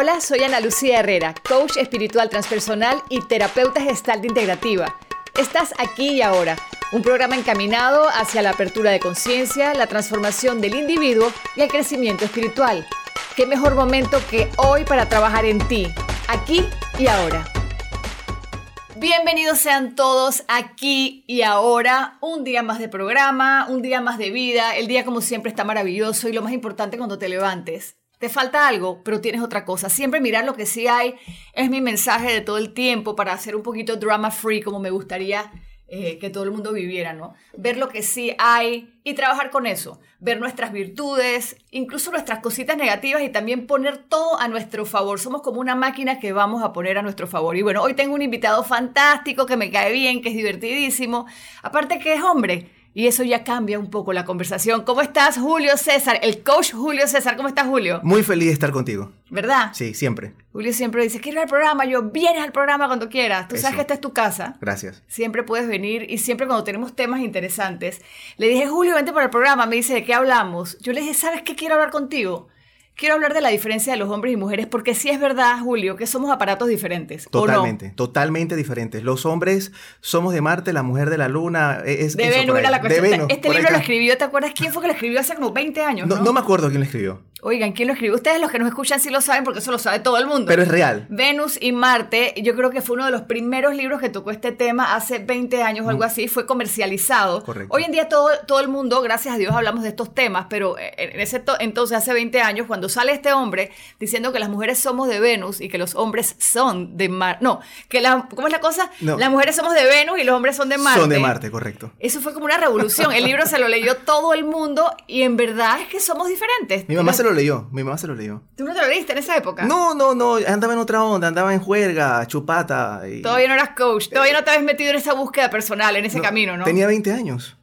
Hola, soy Ana Lucía Herrera, coach espiritual transpersonal y terapeuta gestal integrativa. Estás aquí y ahora, un programa encaminado hacia la apertura de conciencia, la transformación del individuo y el crecimiento espiritual. ¿Qué mejor momento que hoy para trabajar en ti, aquí y ahora? Bienvenidos sean todos aquí y ahora. Un día más de programa, un día más de vida. El día como siempre está maravilloso y lo más importante cuando te levantes. Te falta algo, pero tienes otra cosa. Siempre mirar lo que sí hay es mi mensaje de todo el tiempo para hacer un poquito drama free como me gustaría eh, que todo el mundo viviera, ¿no? Ver lo que sí hay y trabajar con eso. Ver nuestras virtudes, incluso nuestras cositas negativas y también poner todo a nuestro favor. Somos como una máquina que vamos a poner a nuestro favor. Y bueno, hoy tengo un invitado fantástico que me cae bien, que es divertidísimo. Aparte que es hombre. Y eso ya cambia un poco la conversación. ¿Cómo estás, Julio César? El coach Julio César. ¿Cómo estás, Julio? Muy feliz de estar contigo. ¿Verdad? Sí, siempre. Julio siempre dice, quiero ir al programa. Yo, vienes al programa cuando quieras. Tú sabes que esta es tu casa. Gracias. Siempre puedes venir y siempre cuando tenemos temas interesantes. Le dije, Julio, vente para el programa. Me dice, ¿de qué hablamos? Yo le dije, ¿sabes qué quiero hablar contigo? Quiero hablar de la diferencia de los hombres y mujeres, porque sí es verdad, Julio, que somos aparatos diferentes. Totalmente, totalmente diferentes. Los hombres somos de Marte, la mujer de la Luna. E-, es, de Venus era la cuestión. este libro lo escribió, ¿te acuerdas quién fue que lo escribió hace como 20 años? No, no, no me acuerdo quién lo escribió. Oigan, ¿quién lo escribió? Ustedes los que nos escuchan sí lo saben porque eso lo sabe todo el mundo. Pero es real. Venus y Marte, yo creo que fue uno de los primeros libros que tocó este tema hace 20 años o algo así, fue comercializado. Correcto. Hoy en día todo, todo el mundo, gracias a Dios, hablamos de estos temas, pero en ese entonces, hace 20 años, cuando sale este hombre diciendo que las mujeres somos de Venus y que los hombres son de Marte. No, que la, ¿cómo es la cosa? Las mujeres somos de Venus y los hombres son de Marte. Son de Marte, correcto. Eso fue como una revolución. El libro se lo leyó todo el mundo y en verdad es que somos diferentes. Mi mamá se lo leyó, mi mamá se lo leyó. ¿Tú no te lo leíste en esa época? No, no, no, andaba en otra onda, andaba en juerga, chupata. Y... Todavía no eras coach, todavía no te habías metido en esa búsqueda personal, en ese camino, ¿no? Tenía 20 años.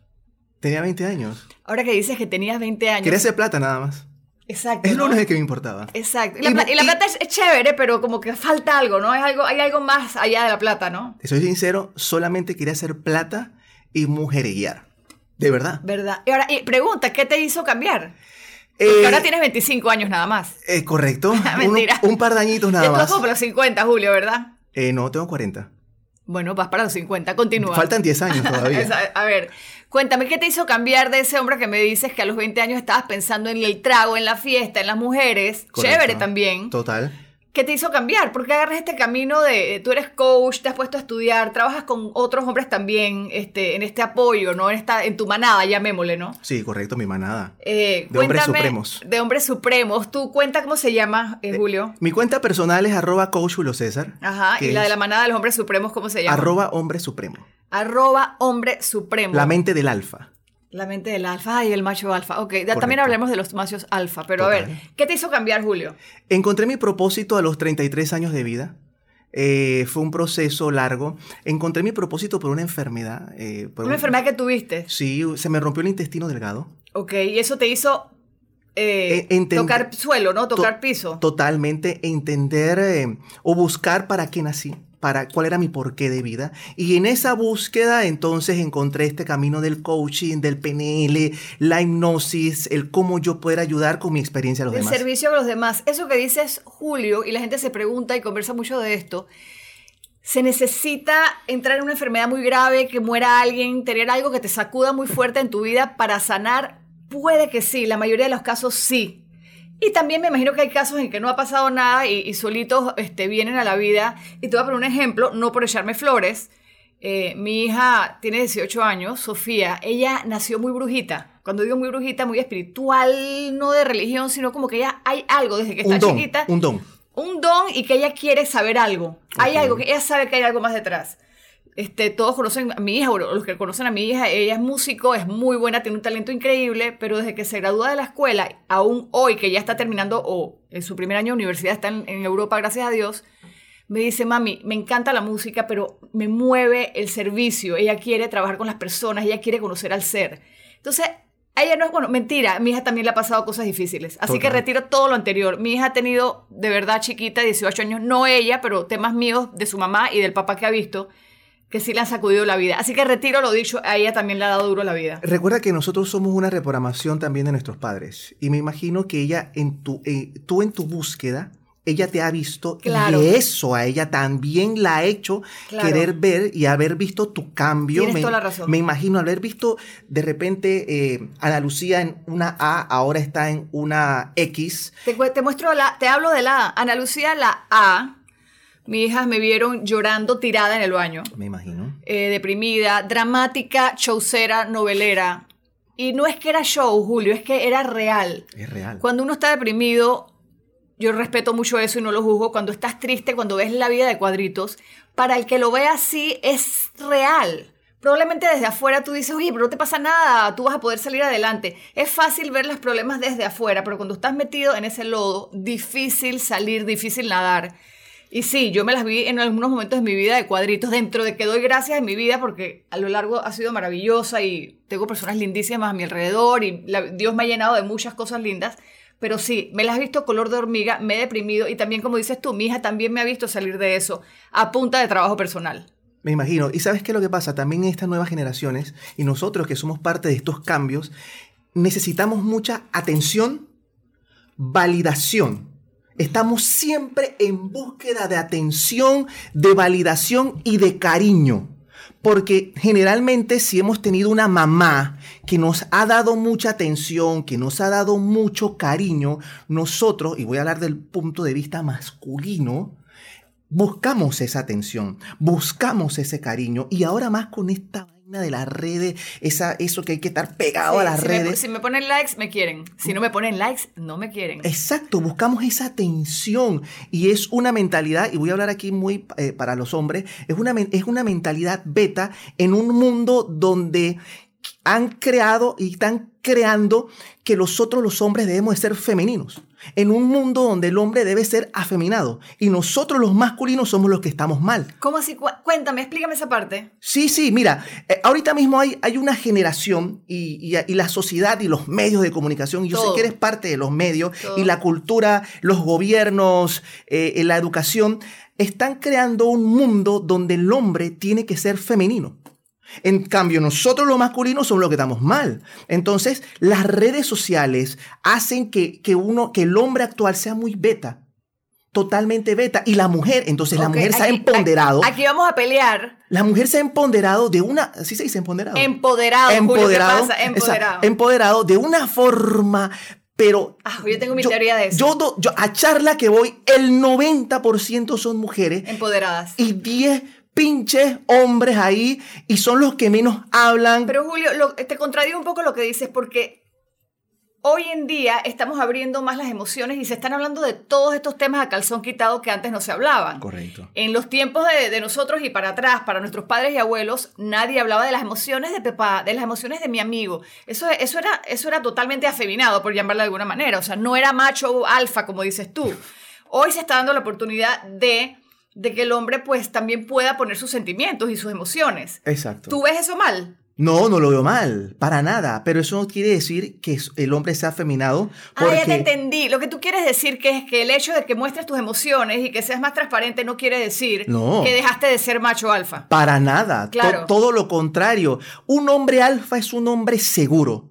Tenía 20 años. Ahora que dices que tenías 20 años. Quería hacer plata nada más. Exacto. Es lo único que me importaba. Exacto. Y la, plata, es, chévere, pero como que falta algo, ¿no? Hay algo, hay algo más allá de la plata, ¿no? Te soy sincero, solamente quería hacer plata y mujereguiar. De verdad. ¿Verdad? Y ahora, y pregunta, ¿qué te hizo cambiar? Porque eh, ahora tienes 25 años nada más. Es correcto. Mentira. Un, par de añitos nada más. Tú los 50, Julio, ¿verdad? Eh, no, tengo 40. Bueno, vas para los 50, continúa. Faltan 10 años todavía. a ver, cuéntame, ¿qué te hizo cambiar de ese hombre que me dices que a los 20 años estabas pensando en el trago, en la fiesta, en las mujeres? Chévere también. Total. ¿Qué te hizo cambiar? ¿Por qué agarras este camino de, tú eres coach, te has puesto a estudiar, trabajas con otros hombres también este, en este apoyo, ¿no? En, esta, en tu manada, llamémosle, ¿no? Sí, correcto, mi manada. Eh, de hombres supremos. De hombres supremos. ¿Tu cuenta cómo se llama, eh, eh, Julio? mi cuenta personal es arroba coach Julio César. Ajá, y la de la manada de los hombres supremos, ¿cómo se llama? Arroba hombre supremo. Arroba hombre supremo. La mente del alfa. La mente del alfa y el macho alfa. Ok, también hablemos de los machos alfa, pero a ver, ¿qué te hizo cambiar, Julio? Encontré mi propósito a los 33 años de vida. Eh, fue un proceso largo. Encontré mi propósito por una enfermedad. Eh, ¿Una enfermedad que tuviste? Sí, se me rompió el intestino delgado. Ok, y eso te hizo eh, tocar suelo, ¿no? Tocar piso. Totalmente, entender o buscar para qué nací para cuál era mi porqué de vida. Y en esa búsqueda entonces encontré este camino del coaching, del PNL, la hipnosis, el cómo yo poder ayudar con mi experiencia a los demás. El servicio a los demás. Eso que dices, Julio, y la gente se pregunta y conversa mucho de esto. Se necesita entrar en una enfermedad muy grave, que muera alguien, tener algo que te sacuda muy fuerte en tu vida para sanar. Puede que sí, la mayoría de los casos sí, y también me imagino que hay casos en que no ha pasado nada y, solitos este, vienen a la vida. Y te voy a poner un ejemplo, no por echarme flores. Eh, mi hija tiene 18 años, Sofía. Ella nació muy brujita. Cuando digo muy brujita, muy espiritual, no de religión, sino como que ella hay algo desde que está chiquita. Un don. Un don y que ella quiere saber algo. Hay algo, que ella sabe que hay algo más detrás. Este, todos conocen a mi hija, o los que conocen a mi hija, ella es músico, es muy buena, tiene un talento increíble, pero desde que se gradúa de la escuela, aún hoy que ya está terminando, o en su primer año de universidad, está en, Europa, gracias a Dios, me dice, mami, me encanta la música, pero me mueve el servicio, ella quiere trabajar con las personas, ella quiere conocer al ser. Entonces, ella no es, bueno, mentira, mi hija también le ha pasado cosas difíciles, así que retiro todo lo anterior. Mi hija ha tenido, de verdad, chiquita, 18 años, no ella, pero temas míos de su mamá y del papá que ha visto, que sí le han sacudido la vida. Así que retiro lo dicho, a ella también le ha dado duro la vida. Recuerda que nosotros somos una reprogramación también de nuestros padres. Y me imagino que ella, en tu, eh, tú en tu búsqueda, ella te ha visto Claro. y eso a ella también la ha hecho Claro. querer ver y haber visto tu cambio. Tienes me, toda la razón. me imagino haber visto de repente eh, Ana Lucía en una A, ahora está en una X. Te muestro la, te hablo de la A. Ana Lucía, la A. Mis hijas me vieron llorando tirada en el baño. Me imagino. eh, deprimida, dramática, showcera, novelera. Y no es que era show, Julio, es que era real. Es real. Cuando uno está deprimido, yo respeto mucho eso y no lo juzgo. Cuando estás triste, cuando ves la vida de cuadritos, para el que lo ve así es real. Probablemente desde afuera tú dices, oye, pero no te pasa nada, tú vas a poder salir adelante. Es fácil ver los problemas desde afuera, pero cuando estás metido en ese lodo, difícil salir, difícil nadar. Y sí, yo me las vi en algunos momentos de mi vida de cuadritos, dentro de que doy gracias en mi vida porque a lo largo ha sido maravillosa y tengo personas lindísimas a mi alrededor y Dios me ha llenado de muchas cosas lindas. Pero sí, me las he visto color de hormiga, me he deprimido y también, como dices tú, mi hija también me ha visto salir de eso a punta de trabajo personal. Me imagino. ¿Y sabes qué es lo que pasa? También estas nuevas generaciones y nosotros que somos parte de estos cambios, necesitamos mucha atención, validación. Estamos siempre en búsqueda de atención, de validación y de cariño. Porque generalmente si hemos tenido una mamá que nos ha dado mucha atención, que nos ha dado mucho cariño, nosotros, y voy a hablar del punto de vista masculino, buscamos esa atención, buscamos ese cariño y ahora más con esta vaina de las redes, esa, eso que hay que estar pegado a las si, me, redes. si me ponen likes, me quieren. Si no me ponen likes, no me quieren. Exacto, buscamos esa atención y es una mentalidad, y voy a hablar aquí muy eh, para los hombres, es una, es una mentalidad beta en un mundo donde han creado y están creando que nosotros los hombres debemos de ser femeninos. En un mundo donde el hombre debe ser afeminado y nosotros los masculinos somos los que estamos mal. ¿Cómo así? Cu- Cuéntame, explícame esa parte. Sí, sí, mira, eh, ahorita mismo hay, hay una generación y, y- y la sociedad y los medios de comunicación, y yo Todo. sé que eres parte de los medios Todo. y la cultura, los gobiernos, eh, la educación, están creando un mundo donde el hombre tiene que ser femenino. En cambio, nosotros los masculinos somos los que estamos mal. Entonces, las redes sociales hacen que, que uno, que el hombre actual sea muy beta. Totalmente beta. Y la mujer, entonces la mujer se ha empoderado. Aquí vamos a pelear. La mujer se ha empoderado de una. ¿Sí se dice empoderado? Empoderado. Julio, ¿qué empoderado. pasa? esa- Empoderado. empoderado de una forma, pero. Ah, yo tengo mi teoría de eso. Yo, do- yo- a charla que voy, el 90% son mujeres Empoderadas. y 10 pinches hombres ahí y son los que menos hablan. Pero Julio, lo- te contradigo un poco lo que dices porque hoy en día estamos abriendo más las emociones y se están hablando de todos estos temas a calzón quitado que antes no se hablaban. Correcto. En los tiempos de, de nosotros y para atrás, para nuestros padres y abuelos, nadie hablaba de las emociones de Pepa, de las emociones de mi amigo. Eso, eso, era, eso era totalmente afeminado, por llamarlo de alguna manera. O sea, no era macho alfa, como dices tú. Hoy se está dando la oportunidad de, de que el hombre pues también pueda poner sus sentimientos y sus emociones. Exacto. ¿Tú ves eso mal? No, no lo veo mal, para nada. Pero eso no quiere decir que el hombre sea afeminado. Ah, ya te porque- entendí. Lo que tú quieres decir que es que el hecho de que muestres tus emociones y que seas más transparente no quiere decir No. que dejaste de ser macho alfa. Para nada. To- Claro. todo lo contrario. Un hombre alfa es un hombre seguro.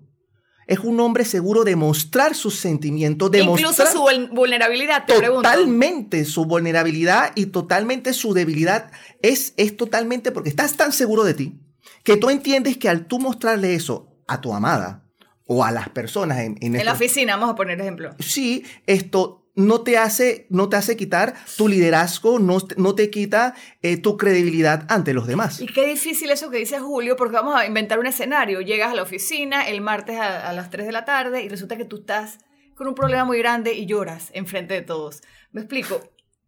Es un hombre seguro de mostrar sus sentimientos, de Incluso su vul- vulnerabilidad, te pregunto. totalmente su vulnerabilidad y totalmente su debilidad. Es, es totalmente porque estás tan seguro de ti que tú entiendes que al tú mostrarle eso a tu amada o a las personas en, en En la oficina, vamos a poner ejemplo. sí, esto no te hace, no te hace quitar tu liderazgo, no, no te quita eh, tu credibilidad ante los demás. Y qué difícil eso que dice Julio, porque vamos a inventar un escenario. Llegas a la oficina el martes a, a las 3 de la tarde y resulta que tú estás con un problema muy grande y lloras enfrente de todos. ¿Me explico?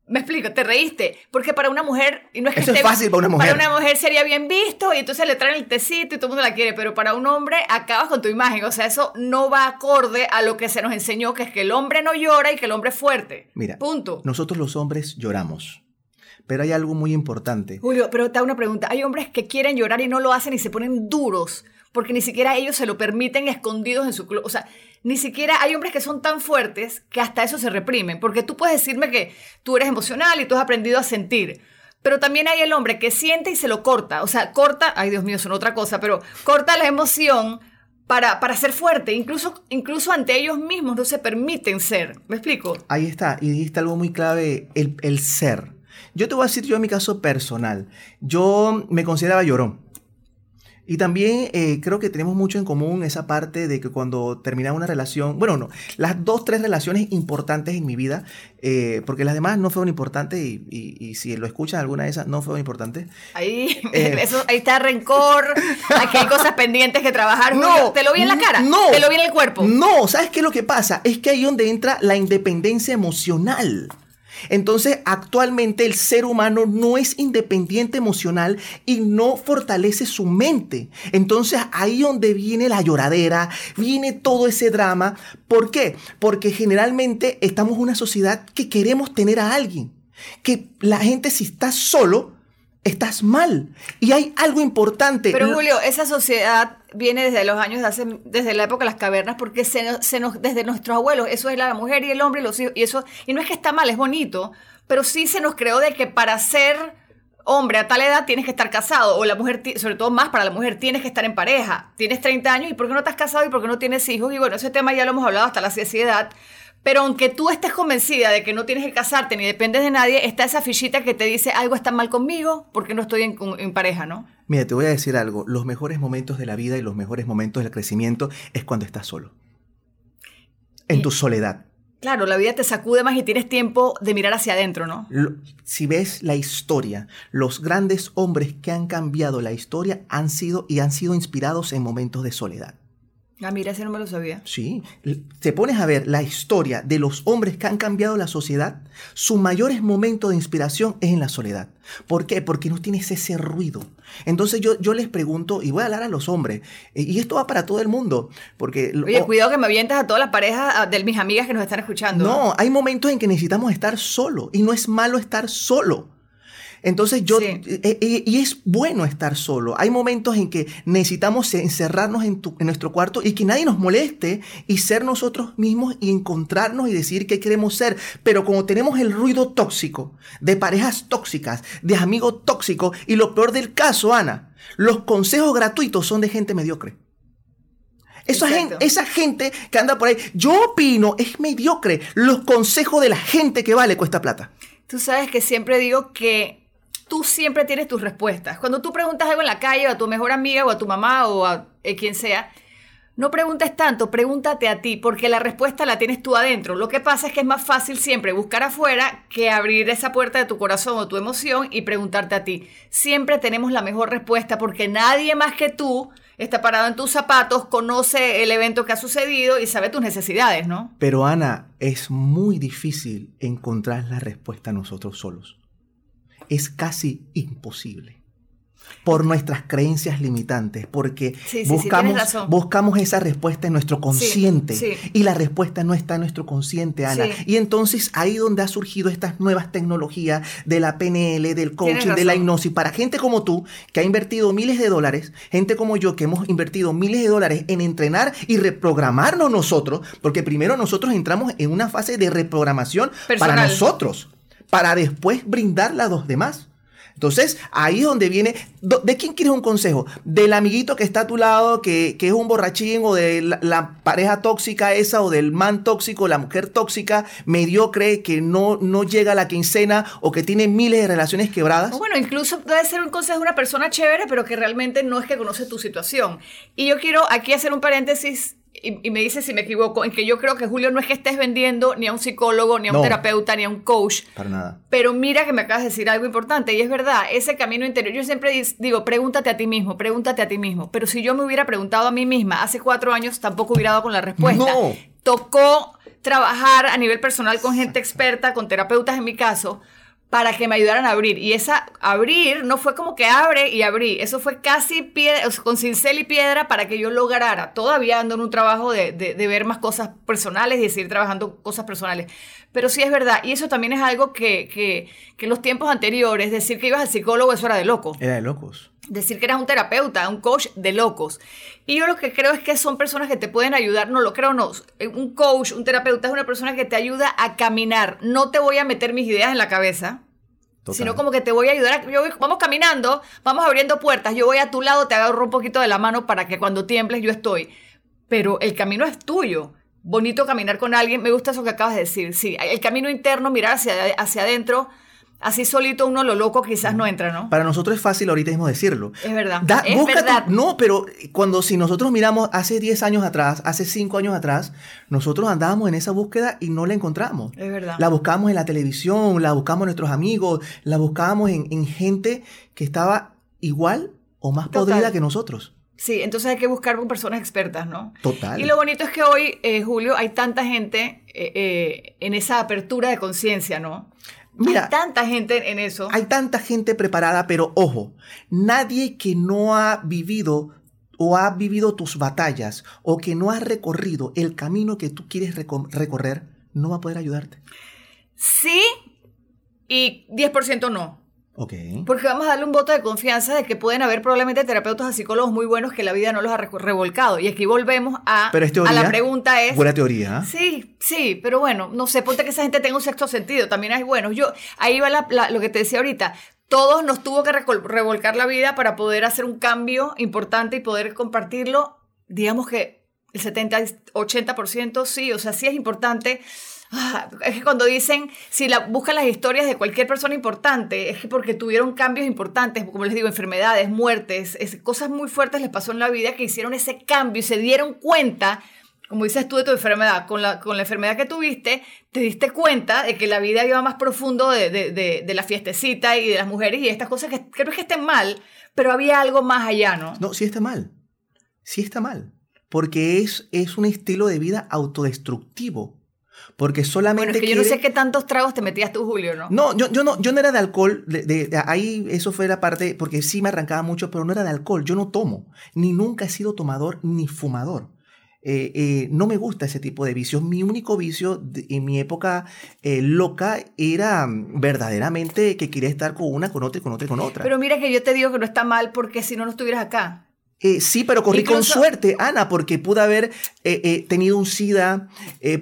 Me explico, te reíste, porque para una mujer, y no es que Eso es fácil para una mujer. Para una mujer sería bien visto y entonces le traen el tecito y todo el mundo la quiere, pero para un hombre acabas con tu imagen, o sea, eso no va acorde a lo que se nos enseñó, que es que el hombre no llora y que el hombre es fuerte. Mira, Punto. nosotros los hombres lloramos, pero hay algo muy importante. Julio, pero te hago una pregunta. Hay hombres que quieren llorar y no lo hacen y se ponen duros porque ni siquiera ellos se lo permiten escondidos en su club. O sea, ni siquiera hay hombres que son tan fuertes que hasta eso se reprimen. Porque tú puedes decirme que tú eres emocional y tú has aprendido a sentir. Pero también hay el hombre que siente y se lo corta. O sea, corta, ay Dios mío, son otra cosa, pero corta la emoción para, para ser fuerte. Incluso, incluso ante ellos mismos no se permiten ser. ¿Me explico? Ahí está, y dijiste algo muy clave, el, el ser. Yo te voy a decir yo mi caso personal. Yo me consideraba llorón. Y también eh, creo que tenemos mucho en común esa parte de que cuando terminaba una relación, bueno, no, las dos, tres relaciones importantes en mi vida, eh, porque las demás no fueron importantes y, y- y si lo escuchan alguna de esas no fueron importantes. Ahí, Eh. eso, ahí está rencor, aquí hay cosas pendientes que trabajar. Julio. ¿Te lo vi en la cara? No. ¿Te lo vi en el cuerpo? No, ¿sabes qué es lo que pasa? Es que ahí donde entra la independencia emocional. Entonces, actualmente el ser humano no es independiente emocional y no fortalece su mente. Entonces, ahí donde viene la lloradera, viene todo ese drama. ¿Por qué? Porque generalmente estamos en una sociedad que queremos tener a alguien. Que la gente si estás solo, estás mal. Y hay algo importante. Pero Julio, esa sociedad viene desde los años de hace, desde la época de las cavernas, porque se nos, se nos- desde nuestros abuelos, eso es la mujer y el hombre y los hijos, y eso, y no es que está mal, es bonito, pero sí se nos creó de que para ser hombre a tal edad tienes que estar casado, o la mujer, sobre todo más para la mujer, tienes que estar en pareja, tienes 30 años, ¿y por qué no estás casado y por qué no tienes hijos? Y bueno, ese tema ya lo hemos hablado hasta la saciedad, pero aunque tú estés convencida de que no tienes que casarte ni dependes de nadie, está esa fichita que te dice algo está mal conmigo porque no estoy en, en pareja, ¿no? Mira, te voy a decir algo. Los mejores momentos de la vida y los mejores momentos del crecimiento es cuando estás solo. En Y- tu soledad. Claro, la vida te sacude más y tienes tiempo de mirar hacia adentro, ¿no? Lo- si ves la historia, los grandes hombres que han cambiado la historia han sido y han sido inspirados en momentos de soledad. Ah, mira, ese no me lo sabía. Sí, te pones a ver la historia de los hombres que han cambiado la sociedad, su mayores momentos de inspiración es en la soledad. ¿Por qué? Porque no tienes ese ruido. Entonces yo, yo les pregunto, y voy a hablar a los hombres, eh, y esto va para todo el mundo, porque... Oye, oh, cuidado que me avientas a todas las parejas ah, de mis amigas que nos están escuchando. No, hay momentos en que necesitamos estar solo, y no es malo estar solo. Entonces yo, Sí. eh, eh, y es bueno estar solo. Hay momentos en que necesitamos encerrarnos en, tu- en nuestro cuarto y que nadie nos moleste y ser nosotros mismos y encontrarnos y decir qué queremos ser. Pero como tenemos el ruido tóxico de parejas tóxicas, de amigos tóxicos y lo peor del caso, Ana, los consejos gratuitos son de gente mediocre. Esa gente, esa gente que anda por ahí, yo opino, es mediocre. Los consejos de la gente que vale cuesta plata. Tú sabes que siempre digo que tú siempre tienes tus respuestas. Cuando tú preguntas algo en la calle o a tu mejor amiga o a tu mamá o a eh, quien sea, no preguntes tanto, pregúntate a ti, porque la respuesta la tienes tú adentro. Lo que pasa es que es más fácil siempre buscar afuera que abrir esa puerta de tu corazón o tu emoción y preguntarte a ti. Siempre tenemos la mejor respuesta porque nadie más que tú está parado en tus zapatos, conoce el evento que ha sucedido y sabe tus necesidades, ¿no? Pero Ana, es muy difícil encontrar la respuesta nosotros solos. Es casi imposible. Por nuestras creencias limitantes, porque Sí, sí, sí, buscamos, buscamos esa respuesta en nuestro consciente y la respuesta no está en nuestro consciente, Ana. Y entonces ahí donde ha surgido estas nuevas tecnologías de la PNL, del coaching, de la hipnosis, para gente como tú que ha invertido miles de dólares, gente como yo que hemos invertido miles de dólares en entrenar y reprogramarnos nosotros, porque primero nosotros entramos en una fase de reprogramación para nosotros, para después brindarla a los demás. Entonces, ahí es donde viene. ¿De quién quieres un consejo? ¿Del amiguito que está a tu lado, que, que es un borrachín, o de la, pareja tóxica esa, o del man tóxico, la mujer tóxica, mediocre, que no, no llega a la quincena, o que tiene miles de relaciones quebradas? Bueno, incluso puede ser un consejo de una persona chévere, pero que realmente no es que conoce tu situación. Y yo quiero aquí hacer un paréntesis y, y me dice si me equivoco, en que yo creo que Julio no es que estés vendiendo ni a un psicólogo, ni a un No. terapeuta, ni a un coach. Para nada. Pero mira que me acabas de decir algo importante y es verdad, ese camino interior, yo siempre digo, pregúntate a ti mismo, pregúntate a ti mismo, pero si yo me hubiera preguntado a mí misma hace cuatro años, tampoco hubiera dado con la respuesta. No. Tocó trabajar a nivel personal con gente experta, con terapeutas en mi caso, para que me ayudaran a abrir. Y esa abrir no fue como que abre y abrí, eso fue casi piedra, o sea, con cincel y piedra para que yo lograra. Todavía ando en un trabajo de, de- ver más cosas personales y de seguir trabajando cosas personales. Pero sí es verdad, y eso también es algo que, que, que en los tiempos anteriores, decir que ibas al psicólogo, eso era de loco Era de locos. Decir que eras un terapeuta, un coach de locos. Y yo lo que creo es que son personas que te pueden ayudar, no lo creo, no. Un coach, un terapeuta es una persona que te ayuda a caminar. No te voy a meter mis ideas en la cabeza, Total. sino como que te voy a ayudar. a- yo voy- vamos caminando, vamos abriendo puertas. Yo voy a tu lado, te agarro un poquito de la mano para que cuando tiembles yo estoy. pero el camino es tuyo. Bonito caminar con alguien, me gusta eso que acabas de decir. Sí, el camino interno, mirar hacia, hacia adentro, así solito uno lo loco quizás no entra, ¿no? Para nosotros es fácil ahorita mismo decirlo. Es verdad. Da- es tu- verdad. no, pero cuando si nosotros miramos hace 10 años atrás, hace 5 años atrás, nosotros andábamos en esa búsqueda y no la encontramos. Es verdad. La buscábamos en la televisión, la buscábamos en nuestros amigos, la buscábamos en, en gente que estaba igual o más Total. podrida que nosotros. Sí, entonces hay que buscar con personas expertas, ¿no? Total. Y lo bonito es que hoy, eh, Julio, hay tanta gente eh, eh, en esa apertura de conciencia, ¿no? Mira, hay tanta gente en eso. Hay tanta gente preparada, pero ojo, nadie que no ha vivido o ha vivido tus batallas o que no ha recorrido el camino que tú quieres reco- recorrer, no va a poder ayudarte. Sí y 10% no. Porque vamos a darle un voto de confianza de que pueden haber probablemente terapeutas o psicólogos muy buenos que la vida no los ha revolcado. Y aquí volvemos a, Pero es a teoría. la pregunta es... Buena teoría. Sí, sí, pero bueno, no sé, ponte que esa gente tenga un sexto sentido, también hay buenos. Yo, ahí va la- la- lo que te decía ahorita, todos nos tuvo que revolcar la vida para poder hacer un cambio importante y poder compartirlo. Digamos que el 70, 80% sí, o sea, sí es importante. Ah, es que cuando dicen, si la, buscan las historias de cualquier persona importante, es que porque tuvieron cambios importantes, como les digo, enfermedades, muertes, es- cosas muy fuertes les pasó en la vida que hicieron ese cambio y se dieron cuenta, como dices tú de tu enfermedad, con la, con la enfermedad que tuviste, te diste cuenta de que la vida iba más profundo de, de, de- de la fiestecita y de las mujeres y estas cosas que, es que estén mal, pero había algo más allá, ¿no? No, sí está mal. Sí está mal. Porque es, es un estilo de vida autodestructivo. Porque solamente Bueno, es que yo no quiere- sé qué tantos tragos te metías tú, Julio, ¿no? No, yo, yo no, yo no era de alcohol, de, de- de- ahí eso fue la parte, porque sí me arrancaba mucho, pero no era de alcohol, yo no tomo, ni nunca he sido tomador ni fumador. Eh, eh, no me gusta ese tipo de vicios. Mi único vicio de- en mi época eh, loca era mm, verdaderamente que quería estar con una, con otra y con otra y con otra. Pero mira que yo te digo que no está mal porque si no, no estuvieras acá. Eh, sí, pero corrí con suerte, Ana, porque pude haber eh, eh, tenido un SIDA,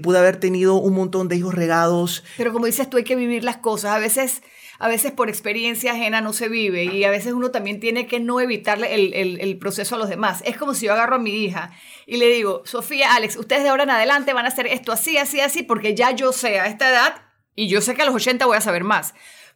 pude haber tenido un montón de hijos regados, Pero como dices tú, hay que vivir las cosas. A veces, a veces por experiencia ajena no se vive y a veces uno también tiene que no evitarle el, el- el proceso a los demás. Es como si yo agarro a mi hija y le digo, Sofía, Alex, ustedes de ahora en adelante van a hacer esto así, así, así, porque ya yo sé a esta edad y yo sé que a los 80 voy a saber más.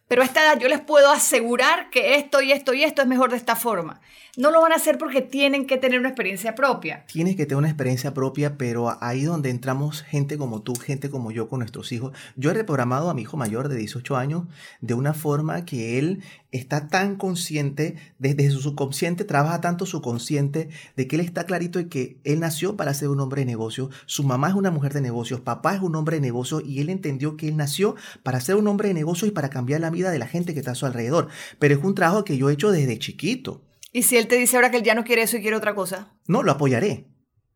Pero a esta edad yo les puedo asegurar que esto y esto y esto es mejor de esta forma. No lo van a hacer porque tienen que tener una experiencia propia. Tienes que tener una experiencia propia, pero ahí donde entramos gente como tú, gente como yo con nuestros hijos. Yo he reprogramado a mi hijo mayor de 18 años de una forma que él está tan consciente, desde su subconsciente, trabaja tanto su consciente, de que él está clarito de que él nació para ser un hombre de negocios, su mamá es una mujer de negocios, papá es un hombre de negocios y él entendió que él nació para ser un hombre de negocios y para cambiar la vida de la gente que está a su alrededor. Pero es un trabajo que yo he hecho desde chiquito. Y si él te dice ahora que él ya no quiere eso y quiere otra cosa. No, lo apoyaré.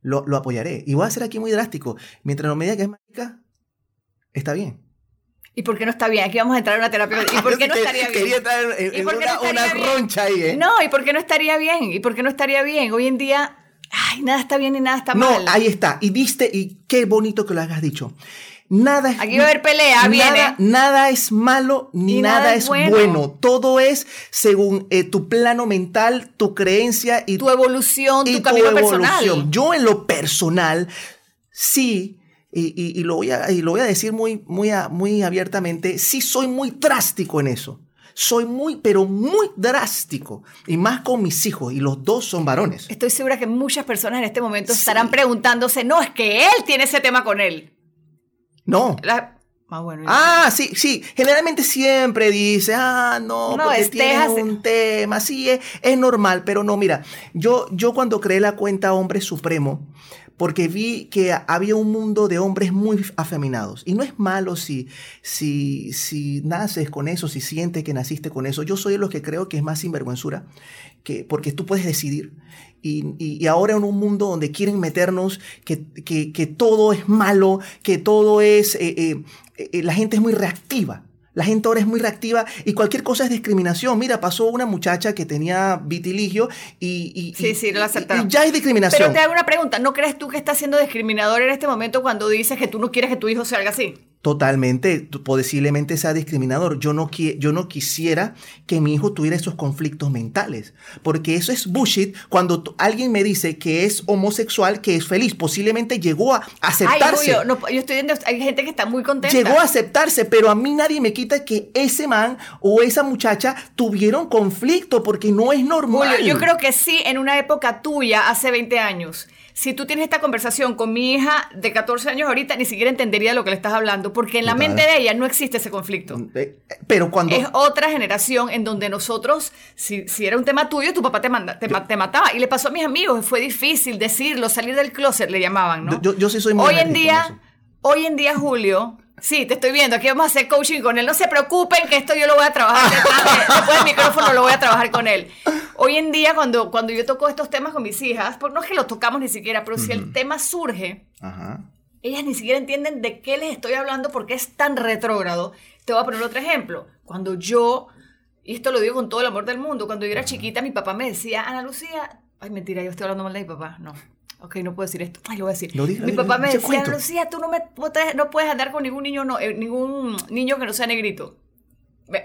Lo, lo apoyaré. Y voy a ser aquí muy drástico. Mientras no me diga que es marica, está bien. ¿Y por qué no está bien? Aquí vamos a entrar en una terapia. ¿Y por qué no estaría bien? Quería entrar en, ¿Y en una, no roncha ahí, ¿eh? No, ¿y por qué no estaría bien? ¿Y por qué no estaría bien? Hoy en día, ay, nada está bien y nada está No, mal. ahí está. Y viste, y qué bonito que lo hayas dicho. Nada es, Aquí va a haber pelea, nada, viene. nada es malo ni nada, nada es bueno. bueno. Todo es según eh, tu plano mental, tu creencia y tu evolución, y tu camino personal. Yo en lo personal, sí, y, y- y lo, voy a, y lo voy a decir muy, muy, muy abiertamente, sí soy muy drástico en eso. Soy muy, pero muy drástico. Y más con mis hijos, y los dos son varones. Estoy segura que muchas personas en este momento Sí. estarán preguntándose, no, es que él tiene ese tema con él. No. La- Ah, bueno. Ah, sí, sí. Generalmente siempre dice, ah, no, No, porque tienes un tema. Sí, es, es normal, pero no, mira, yo, yo cuando creé la cuenta Hombre Supremo, porque vi que había un mundo de hombres muy afeminados. Y no es malo si, si, si naces con eso, si sientes que naciste con eso. Yo soy de los que creo que es más sinvergüenzura, que, porque tú puedes decidir. Y, y- ahora en un mundo donde quieren meternos que, que- que todo es malo, que todo es... eh, eh, eh, la gente es muy reactiva. La gente ahora es muy reactiva y cualquier cosa es discriminación. Mira, pasó una muchacha que tenía vitiligio y, y- Sí, sí, lo y- aceptaron. y ya es discriminación. Pero te hago una pregunta, ¿no crees tú que estás siendo discriminador en este momento cuando dices que tú no quieres que tu hijo salga así? Totalmente, posiblemente sea discriminador. Yo no, yo no quisiera que mi hijo tuviera esos conflictos mentales, porque eso es bullshit cuando alguien me dice que es homosexual, que es feliz, posiblemente llegó a aceptarse. Ay, no, yo estoy viendo, hay gente que está muy contenta. Llegó a aceptarse, pero a mí nadie me quita que ese man o esa muchacha tuvieron conflicto, porque no es normal. Julio, yo creo que sí, en una época tuya, hace 20 años si tú tienes esta conversación con mi hija de 14 años ahorita, ni siquiera entendería lo que le estás hablando, porque en la mente de ella no existe ese conflicto. Eh, pero cuando... Es otra generación en donde nosotros, si, si era un tema tuyo, tu papá te, manda, te, mataba. Y le pasó a mis amigos, fue difícil decirlo, salir del closet, le llamaban, ¿no? Yo, yo, sí soy muy Hoy en día, hoy en día, Julio, Sí, te estoy viendo. Aquí vamos a hacer coaching con él. No se preocupen que esto yo lo voy a trabajar después del micrófono, lo voy a trabajar con él. Hoy en día, cuando, cuando yo toco estos temas con mis hijas, pues no es que los tocamos ni siquiera, pero si el tema surge, ellas ni siquiera entienden de qué les estoy hablando porque es tan retrógrado. Te voy a poner otro ejemplo. Cuando yo, y esto lo digo con todo el amor del mundo, cuando yo era chiquita, mi papá me decía, Ana Lucía, ay, mentira, yo estoy hablando mal de mi papá. No, Ok, no puedo decir esto. Ay, lo voy a decir. Mi papá me decía, Lucía, tú no, me, no puedes andar con ningún niño, no, eh, ningún niño que no sea negrito.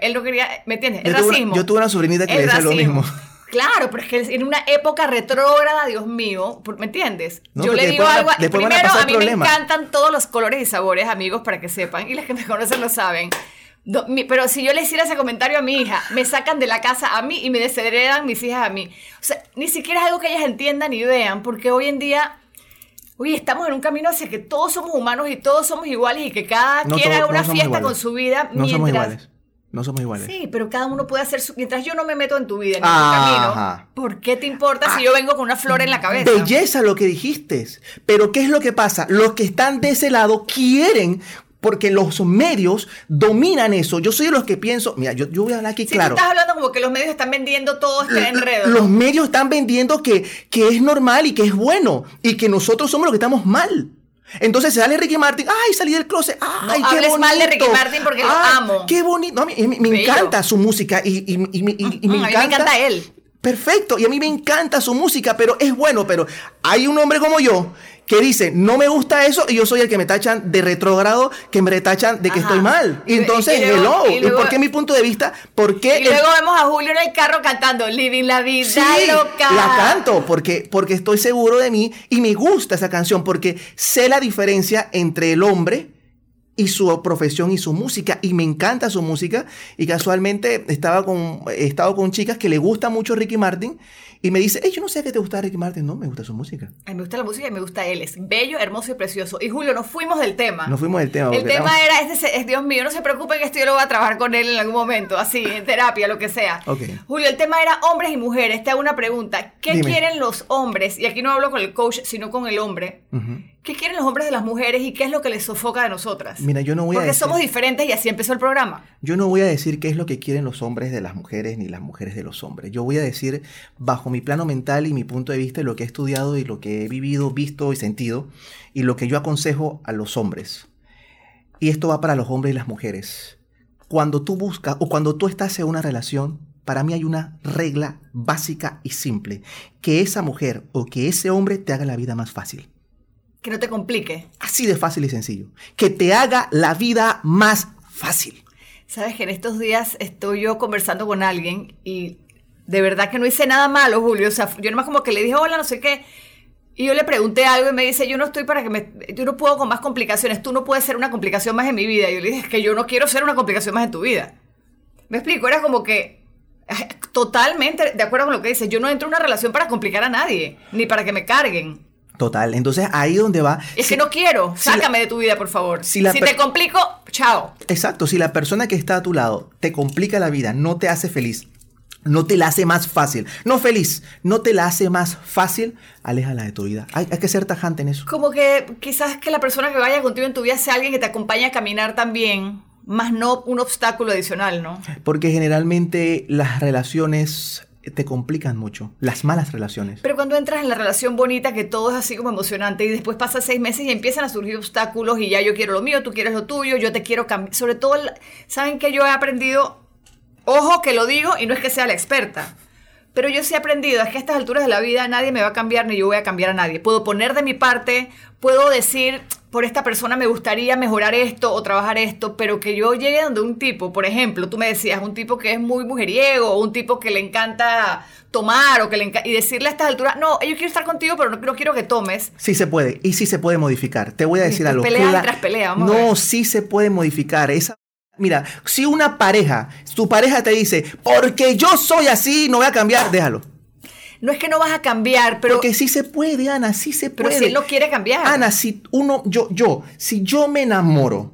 Él no quería, ¿me entiendes? El racismo. yo tuve una sobrinita que le decía lo mismo. Claro, pero es que en una época retrógrada, Dios mío, ¿me entiendes? yo le digo algo. primero, a, a mí me encantan todos los colores y sabores, amigos, para que sepan. Y las que me conocen lo saben pero si yo le hiciera ese comentario a mi hija, me sacan de la casa a mí y me desheredan mis hijas a mí. O sea, ni siquiera es algo que ellas entiendan ni vean, porque hoy en día, oye, estamos en un camino hacia que todos somos humanos y todos somos iguales y que cada quien haga una fiesta con su vida. No somos iguales. No somos iguales. Sí, pero cada uno puede hacer su... Mientras yo no me meto en tu vida, en tu camino, ¿por qué te importa si yo vengo con una flor en la cabeza? Belleza lo que dijiste. Pero ¿qué es lo que pasa? Los que están de ese lado quieren porque los medios dominan eso. Yo soy de los que pienso, mira, yo, yo voy a hablar aquí claro. estás hablando como que los medios están vendiendo todo este enredo. Los medios están vendiendo que, que es normal y que es bueno y que nosotros somos los que estamos mal. Entonces sale Ricky Martin, ay, salí del closet, ay, qué bonito. mal de Ricky Martin porque lo amo. Qué bonito. me, encanta su música y, y, me, encanta, me encanta él. Perfecto, y a mí me encanta su música, pero es bueno, pero hay un hombre como yo que dice, no me gusta eso y yo soy el que me tachan de retrógrado, que me retachan de que estoy mal. Y entonces, hello. Y, por qué mi punto de vista? ¿Por qué y luego vemos a Julio en el carro cantando Living la vida sí, loca. La canto porque, porque estoy seguro de mí y me gusta esa canción porque sé la diferencia entre el hombre y su profesión y su música. Y me encanta su música. Y casualmente estaba con, he estado con chicas que le gusta mucho Ricky Martin y me dice, hey, yo no sé qué te gusta Ricky Martin. No, me gusta su música. A mí me gusta la música y me gusta él. Es bello, hermoso y precioso. Y Julio, nos fuimos del tema. Nos fuimos del tema. El tema era, este es, Dios mío, no se preocupen que esto yo lo voy a trabajar con él en algún momento, así, en terapia, lo que sea. Okay. Julio, el tema era hombres y mujeres. Te hago una pregunta. ¿Qué quieren los hombres? Y aquí no hablo con el coach, sino con el hombre. ¿Qué quieren los hombres de las mujeres y qué es lo que les sofoca de nosotras? Mira, yo no voy a decir, somos diferentes y así empezó el programa. Yo no voy a decir qué es lo que quieren los hombres de las mujeres ni las mujeres de los hombres. Yo voy a decir bajo mi plano mental y mi punto de vista lo que he estudiado y lo que he vivido, visto y sentido y lo que yo aconsejo a los hombres. Y esto va para los hombres y las mujeres. Cuando tú buscas o cuando tú estás en una relación, para mí hay una regla básica y simple, que esa mujer o que ese hombre te haga la vida más fácil. Que no te complique. Así de fácil y sencillo. Que te haga la vida más fácil. Sabes que en estos días estoy yo conversando con alguien y de verdad que no hice nada malo, Julio. O sea, yo nomás como que le dije, hola, no sé qué. Y yo le pregunté algo y me dice, yo no estoy para que me... Yo no puedo con más complicaciones. Tú no puedes ser una complicación más en mi vida. Y yo le dije, es que yo no quiero ser una complicación más en tu vida. Me explico, era como que totalmente de acuerdo con lo que dices. Yo no entro en una relación para complicar a nadie, ni para que me carguen. Total, entonces ahí donde va... Es que no quiero, sácame de tu vida, por favor. Si, te complico, chao. Exacto, si la persona que está a tu lado te complica la vida, no te hace feliz, no te la hace más fácil, no feliz, no te la hace más fácil, aléjala de tu vida. Hay, hay, que ser tajante en eso. Como que quizás que la persona que vaya contigo en tu vida sea alguien que te acompañe a caminar también, más no un obstáculo adicional, ¿no? Porque generalmente las relaciones te complican mucho, las malas relaciones. Pero cuando entras en la relación bonita, que todo es así como emocionante, y después pasa seis meses y empiezan a surgir obstáculos, y ya yo quiero lo mío, tú quieres lo tuyo, yo te quiero cambiar. Sobre todo, ¿saben que yo he aprendido? Ojo que lo digo y no es que sea la experta. Pero yo sí he aprendido, es que a estas alturas de la vida nadie me va a cambiar ni yo voy a cambiar a nadie. Puedo poner de mi parte, puedo decir, por esta persona me gustaría mejorar esto o trabajar esto, pero que yo llegue donde un tipo, por ejemplo, tú me decías, un tipo que es muy mujeriego, o un tipo que le encanta tomar o que le encanta, y decirle a estas alturas, no, yo quiero estar contigo, pero no, no quiero que tomes. Sí se puede, y sí se puede modificar. Te voy a decir algo. Pelea tras pelea, vamos No, sí se puede modificar. Esa Mira, si una pareja, tu pareja te dice, porque yo soy así, no voy a cambiar, déjalo. No es que no vas a cambiar, pero, Porque sí se puede, Ana, sí se pero puede. si él no quiere cambiar. Ana, si uno, yo, yo, si yo me enamoro,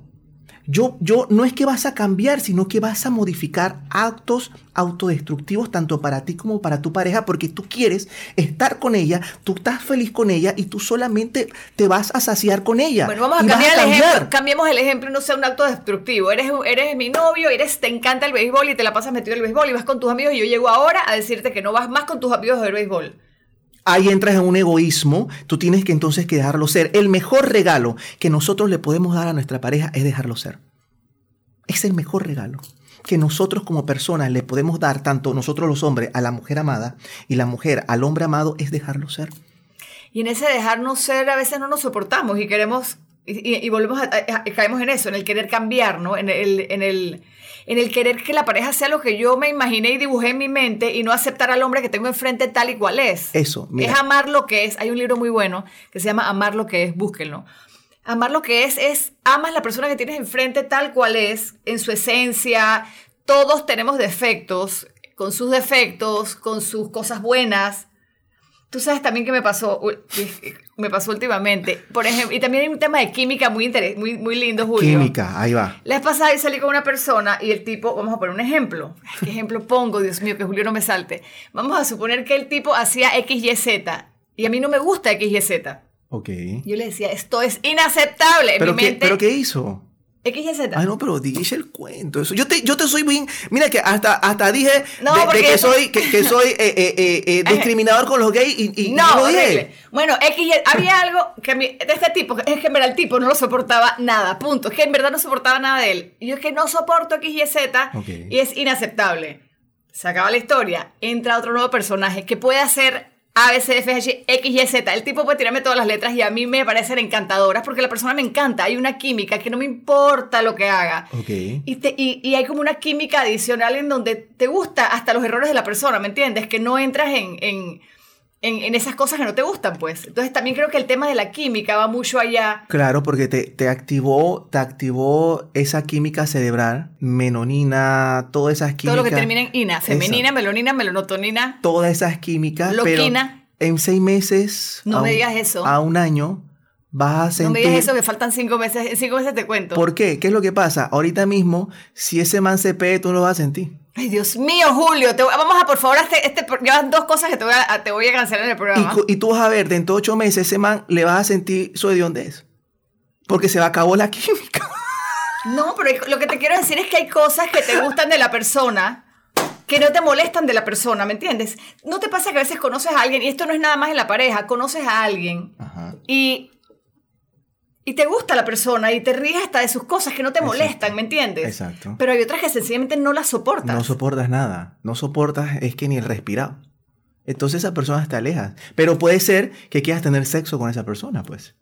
yo, yo, no es que vas a cambiar, sino que vas a modificar actos autodestructivos tanto para ti como para tu pareja, porque tú quieres estar con ella, tú estás feliz con ella y tú solamente te vas a saciar con ella. Bueno, vamos a cambiar el ejemplo. Cambiemos el ejemplo y no sea un acto destructivo. Eres, eres mi novio, eres, te encanta el béisbol y te la pasas metido en el béisbol y vas con tus amigos y yo llego ahora a decirte que no vas más con tus amigos del béisbol. Ahí entras en un egoísmo, tú tienes que entonces que dejarlo ser. El mejor regalo que nosotros le podemos dar a nuestra pareja es dejarlo ser. Es el mejor regalo que nosotros como personas le podemos dar, tanto nosotros los hombres a la mujer amada y la mujer al hombre amado, es dejarlo ser. Y en ese dejarnos ser a veces no nos soportamos y queremos, y, volvemos a- a- caemos en eso, en el querer cambiar, ¿no? En el, en, el, en el querer que la pareja sea lo que yo me imaginé y dibujé en mi mente y no aceptar al hombre que tengo enfrente tal y cual es. Eso, mira. Es amar lo que es. Hay un libro muy bueno que se llama Amar lo que es, búsquenlo. Amar lo que es es amas la persona que tienes enfrente tal cual es, en su esencia. Todos tenemos defectos, con sus defectos, con sus cosas buenas. Tú sabes también que me pasó, me pasó últimamente. Por ejemplo, y también hay un tema de química muy, interes- muy, muy lindo, Julio. Química, ahí va. La vez pasada yo salí con una persona y el tipo, vamos a poner un ejemplo. ¿Qué ejemplo pongo? Dios mío, que Julio no me salte. Vamos a suponer que el tipo hacía X, Y, Z y a mí no me gusta X, Y, Z. Ok. Yo le decía, esto es inaceptable. En ¿Pero mi qué, mente, ¿Pero qué hizo? X, Y, Z. Ay, no, pero dije el cuento. Eso. Yo, te, yo te soy bien. Mira que hasta, hasta dije No, de- que, eso- soy, que, que soy eh, eh, eh, eh, discriminador con los gays y, y- y No, lo dije. horrible. Bueno, X, Y, había algo que a mí- de este tipo, es que en verdad el tipo no lo soportaba nada, punto. Es que en verdad no soportaba nada de él. Y yo es que no soporto X, Y, Z y es inaceptable. Se acaba la historia, entra otro nuevo personaje que puede hacer A, B, C, F, G, X, Y, Z. El tipo puede tirarme todas las letras y a mí me parecen encantadoras porque la persona me encanta. Hay una química que no me importa lo que haga. Y, te- y- y hay como una química adicional en donde te gusta hasta los errores de la persona, ¿me entiendes? Que no entras en, en, en- en esas cosas que no te gustan, pues. Entonces también creo que el tema de la química va mucho allá. Claro, porque te, te activó, te activó esa química cerebral, menonina, todas esas químicas. Todo lo que termina en ina, femenina, Exacto. melonina, melonotonina. Todas esas químicas, Loquina. pero en seis meses, No a me un- digas eso. a un año, vas a sentir... No me digas eso, que faltan cinco meses. En cinco meses te cuento. ¿Por qué? ¿Qué es lo que pasa? Ahorita mismo, si ese man se pegue, tú no lo vas a sentir. Ay, Dios mío, Julio. te voy- vamos a, por favor, este, este, llevas dos cosas que te voy a, te voy a cancelar en el programa. y tú vas a ver, dentro de ocho meses, ese man le vas a sentir su hediondez. Porque se va acabó la química. No, pero lo que te quiero decir es que hay cosas que te gustan de la persona que no te molestan de la persona, ¿me entiendes? ¿No te pasa que a veces conoces a alguien, y esto no es nada más en la pareja, conoces a alguien Ajá. y, y te gusta la persona y te ríes hasta de sus cosas que no te Exacto. molestan, ¿me entiendes? Exacto. Pero hay otras que sencillamente no las soportas. No soportas nada. No soportas, es que ni el respirar. Entonces esa persona te aleja. Pero puede ser que quieras tener sexo con esa persona, pues.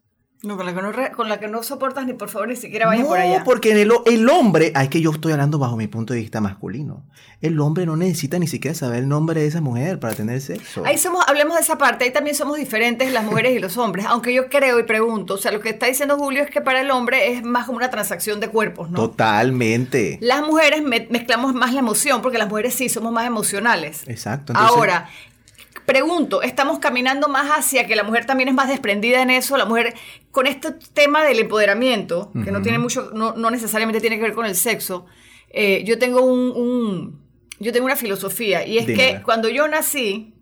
No, con la que no, re- con la que no soportas ni por favor ni siquiera vayas no, por allá. porque en el, el hombre, ah, es que yo estoy hablando bajo mi punto de vista masculino. El hombre no necesita ni siquiera saber el nombre de esa mujer para tener sexo. Ahí somos, hablemos de esa parte, ahí también somos diferentes las mujeres y los hombres, aunque yo creo y pregunto, o sea, lo que está diciendo Julio es que para el hombre es más como una transacción de cuerpos, ¿no? Totalmente. Las mujeres me- mezclamos más la emoción, porque las mujeres sí somos más emocionales. Exacto. entonces- Ahora, pregunto, ¿estamos caminando más hacia que la mujer también es más desprendida en eso? La mujer, con este tema del empoderamiento, que no tiene mucho, no, no necesariamente tiene que ver con el sexo, eh, yo tengo un, un- yo tengo una filosofía, y es Dímela. que cuando yo nací,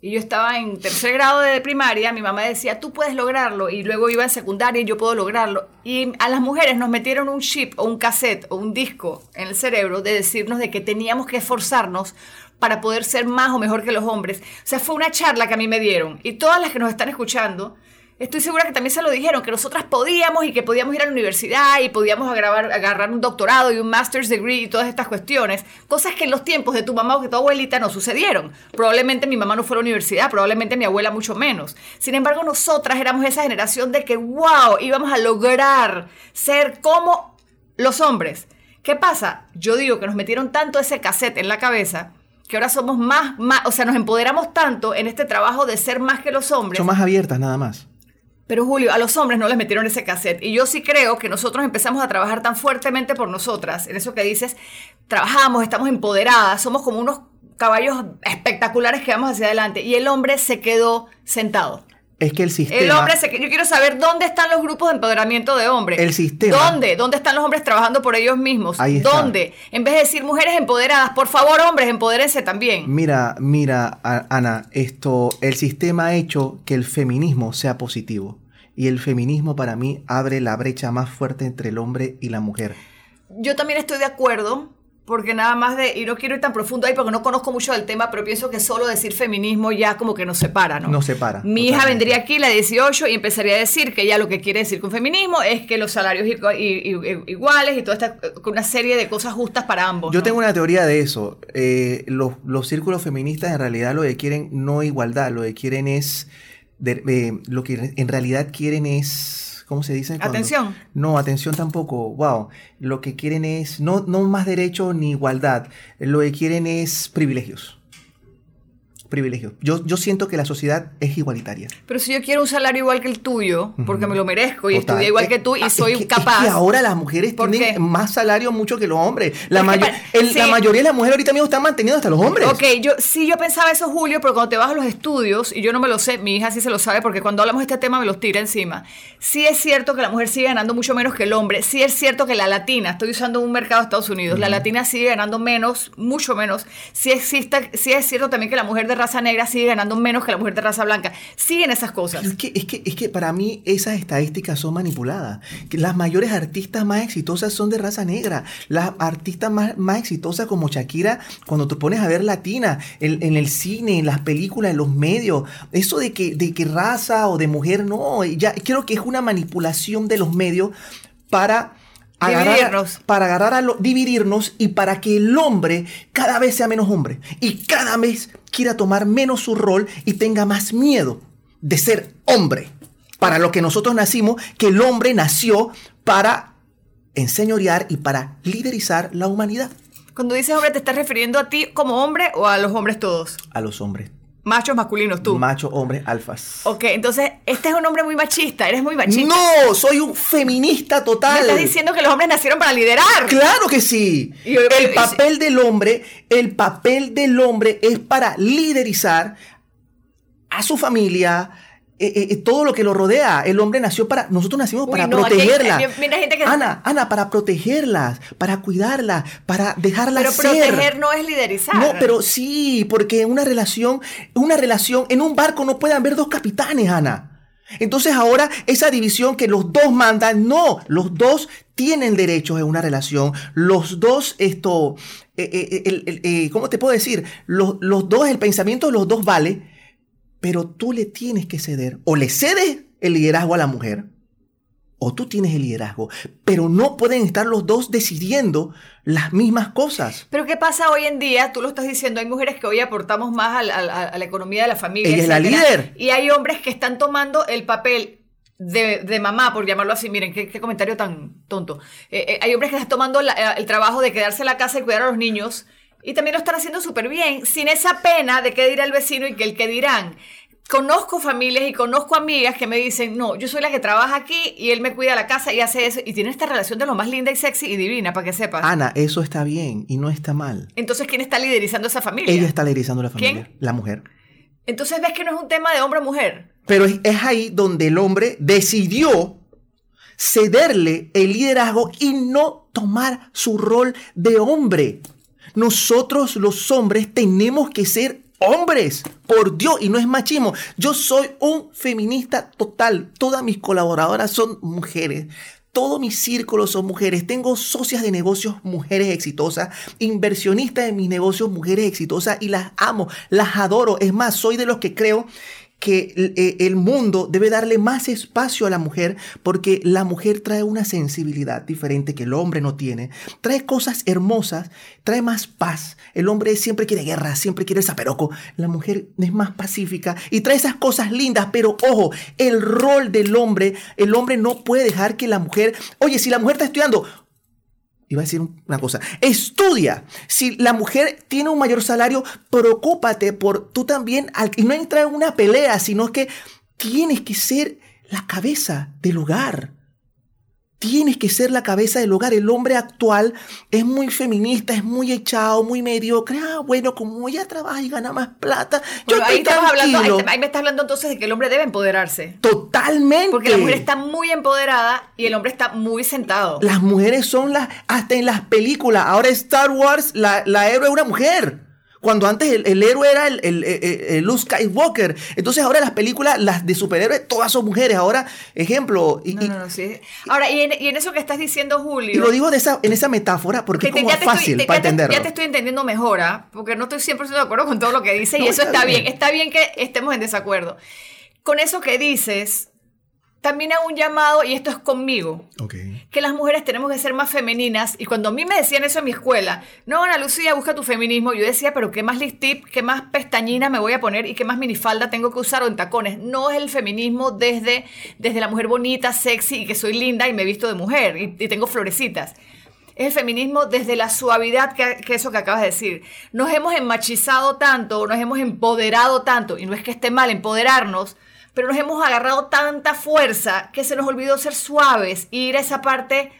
y yo estaba en tercer grado de primaria, mi mamá decía, tú puedes lograrlo, y luego iba en secundaria y yo puedo lograrlo. Y a las mujeres nos metieron un chip o un cassette o un disco en el cerebro de decirnos de que teníamos que esforzarnos para poder ser más o mejor que los hombres. O sea, fue una charla que a mí me dieron. Y todas las que nos están escuchando, estoy segura que también se lo dijeron, que nosotras podíamos y que podíamos ir a la universidad y podíamos agarrar, agarrar un doctorado y un master's degree y todas estas cuestiones. Cosas que en los tiempos de tu mamá o de tu abuelita no sucedieron. Probablemente mi mamá no fue a la universidad, probablemente mi abuela mucho menos. Sin embargo, nosotras éramos esa generación de que, wow, íbamos a lograr ser como los hombres. ¿Qué pasa? Yo digo que nos metieron tanto ese cassette en la cabeza que ahora somos más, más, o sea, nos empoderamos tanto en este trabajo de ser más que los hombres. Son más abiertas nada más. Pero Julio, a los hombres no les metieron ese cassette. Y yo sí creo que nosotros empezamos a trabajar tan fuertemente por nosotras. En eso que dices, trabajamos, estamos empoderadas, somos como unos caballos espectaculares que vamos hacia adelante. Y el hombre se quedó sentado. Es que el sistema. El hombre, se, yo quiero saber dónde están los grupos de empoderamiento de hombres. El sistema. ¿Dónde? ¿Dónde están los hombres trabajando por ellos mismos? Ahí está. ¿Dónde? En vez de decir mujeres empoderadas, por favor, hombres, empodérense también. Mira, mira, Ana, esto, el sistema ha hecho que el feminismo sea positivo. Y el feminismo para mí abre la brecha más fuerte entre el hombre y la mujer. Yo también estoy de acuerdo, porque nada más de, y no quiero ir tan profundo ahí porque no conozco mucho del tema, pero pienso que solo decir feminismo ya como que nos separa, ¿no? Nos separa, Mi hija vendría aquí, la 18, y empezaría a decir que ella lo que quiere decir con feminismo es que los salarios iguales y toda esta, una serie de cosas justas para ambos. Yo ¿no? tengo una teoría de eso. Eh, los, los círculos feministas en realidad lo que quieren no igualdad, lo que quieren es, de- eh, lo que en realidad quieren es, ¿cómo se dice? Cuando- Atención. No, atención tampoco. Wow. Lo que quieren es no, no más derecho ni igualdad. Lo que quieren es privilegios. Privilegios. Yo, yo siento que la sociedad es igualitaria. Pero si yo quiero un salario igual que el tuyo, porque me lo merezco y Total. estudié igual Eh, que tú y ah, soy es que- capaz. Es que ahora las mujeres ¿Por tienen qué? más salario mucho que los hombres. La, mayo- el- la sí. mayoría de las mujeres ahorita mismo están manteniendo hasta los hombres. Ok, yo sí yo pensaba eso, Julio, pero cuando te vas a los estudios, y yo no me lo sé, mi hija sí se lo sabe, porque cuando hablamos de este tema me los tira encima. Sí es cierto que la mujer sigue ganando mucho menos que el hombre. Sí es cierto que la latina, estoy usando un mercado de Estados Unidos, la latina sigue ganando menos, mucho menos. Sí, existe, sí es cierto también que la mujer de raza negra sigue ganando menos que la mujer de raza blanca. Siguen esas cosas. Es que, es, que, es que para mí esas estadísticas son manipuladas. Las mayores artistas más exitosas son de raza negra. Las artistas más, más exitosas como Shakira, cuando te pones a ver latina, en, en el cine, en las películas, en los medios, eso de que, de que raza o de mujer, no, ya creo que es una manipulación de los medios para... Agarrar, Dividirnos. para agarrar a lo- dividirnos y para que el hombre cada vez sea menos hombre y cada vez quiera tomar menos su rol y tenga más miedo de ser hombre. Para lo que nosotros nacimos, que el hombre nació para enseñorear y para liderizar la humanidad. Cuando dices hombre, ¿te estás refiriendo a ti como hombre o a los hombres todos? A los hombres. Machos masculinos, tú. Machos, hombres, alfas. ok, entonces, este es un hombre muy machista, eres muy machista. No, soy un feminista Me total. estás diciendo que los hombres nacieron para liderar. Claro que sí. Y- y- El papel del hombre, el papel del hombre es para liderizar a su familia, eh, eh, eh, todo lo que lo rodea. El hombre nació para, nosotros nacimos Uy, para no, aquí hay- protegerla. hay- mira, gente que- Ana, Ana, para protegerlas, para cuidarlas, para dejarlas Pero ser. proteger no es liderizar. No, pero sí, porque en una relación, una relación, en un barco no puede haber dos capitanes, Ana. Entonces ahora esa división que los dos mandan, no, los dos tienen derechos en una relación, los dos, esto, eh, eh, eh, ¿cómo te puedo decir? Los, los dos, el pensamiento de los dos vale, pero tú le tienes que ceder, o le cedes el liderazgo a la mujer, o tú tienes el liderazgo, pero no pueden estar los dos decidiendo las mismas cosas. Pero ¿qué pasa hoy en día? Tú lo estás diciendo, hay mujeres que hoy aportamos más a, la economía de la familia. Ella es la líder. Y hay hombres que están tomando el papel de, de mamá, por llamarlo así. Miren, qué, qué comentario tan tonto. Eh, eh, hay hombres que están tomando la- eh, el trabajo de quedarse en la casa y cuidar a los niños. Y también lo están haciendo súper bien, sin esa pena de qué dirá el vecino y que el que dirán. Conozco familias y conozco amigas que me dicen, no, yo soy la que trabaja aquí y él me cuida la casa y hace eso. Y tiene esta relación de lo más linda y sexy y divina, para que sepas. Ana, eso está bien y no está mal. Entonces, ¿quién está liderizando esa familia? Ella está liderizando la ¿Quién? familia, la mujer. Entonces ves que no es un tema de hombre o mujer. Pero es, es ahí donde el hombre decidió cederle el liderazgo y no tomar su rol de hombre. Nosotros los hombres tenemos que ser hombres, por Dios, y no es machismo. Yo soy un feminista total. Todas mis colaboradoras son mujeres. Todos mis círculos son mujeres. Tengo socias de negocios mujeres exitosas, inversionistas en mis negocios mujeres exitosas y las amo, las adoro. Es más, soy de los que creo que eh, el mundo debe darle más espacio a la mujer porque la mujer trae una sensibilidad diferente que el hombre no tiene. Trae cosas hermosas, trae más paz. El hombre siempre quiere guerra, siempre quiere zaperoco. La mujer es más pacífica y trae esas cosas lindas, pero ojo, el rol del hombre, el hombre no puede dejar que la mujer, oye, si la mujer está estudiando, iba a decir una cosa, estudia. Si la mujer tiene un mayor salario, preocúpate por tú también, y no entra en una pelea, sino que tienes que ser la cabeza del hogar. Tienes que ser la cabeza del hogar. El hombre actual es muy feminista, es muy echado, muy mediocre. Ah, bueno, como ella trabaja y gana más plata, yo ahí, estamos hablando, ahí, me estás hablando entonces de que el hombre debe empoderarse. Totalmente. Porque la mujer está muy empoderada y el hombre está muy sentado. Las mujeres son las, hasta en las películas. Ahora Star Wars, la, la héroe es una mujer. Cuando antes el, héroe era el, el, Luke Skywalker. Entonces ahora las películas, las de superhéroes, todas son mujeres. Ahora, ejemplo. Y, no, no, sí. Ahora, y en, eso que estás diciendo, Julio. Y lo digo de esa, en esa metáfora porque es como fácil para entenderlo. Ya te estoy entendiendo mejor, ¿ah? porque no estoy 100% de acuerdo con todo lo que dice y eso está, bien. bien. Está bien que estemos en desacuerdo. Con eso que dices, también hago un llamado, y esto es conmigo, que las mujeres tenemos que ser más femeninas. Y cuando a mí me decían eso en mi escuela, no, Ana Lucía, busca tu feminismo, yo decía, pero ¿qué más lip tip, qué más pestañina me voy a poner y qué más minifalda tengo que usar o en tacones? No es el feminismo desde, desde la mujer bonita, sexy y que soy linda y me visto de mujer y, tengo florecitas es el feminismo desde la suavidad que, que, eso que acabas de decir. Nos hemos enmachizado tanto, nos hemos empoderado tanto, y no es que esté mal empoderarnos, pero nos hemos agarrado tanta fuerza que se nos olvidó ser suaves y ir a esa parte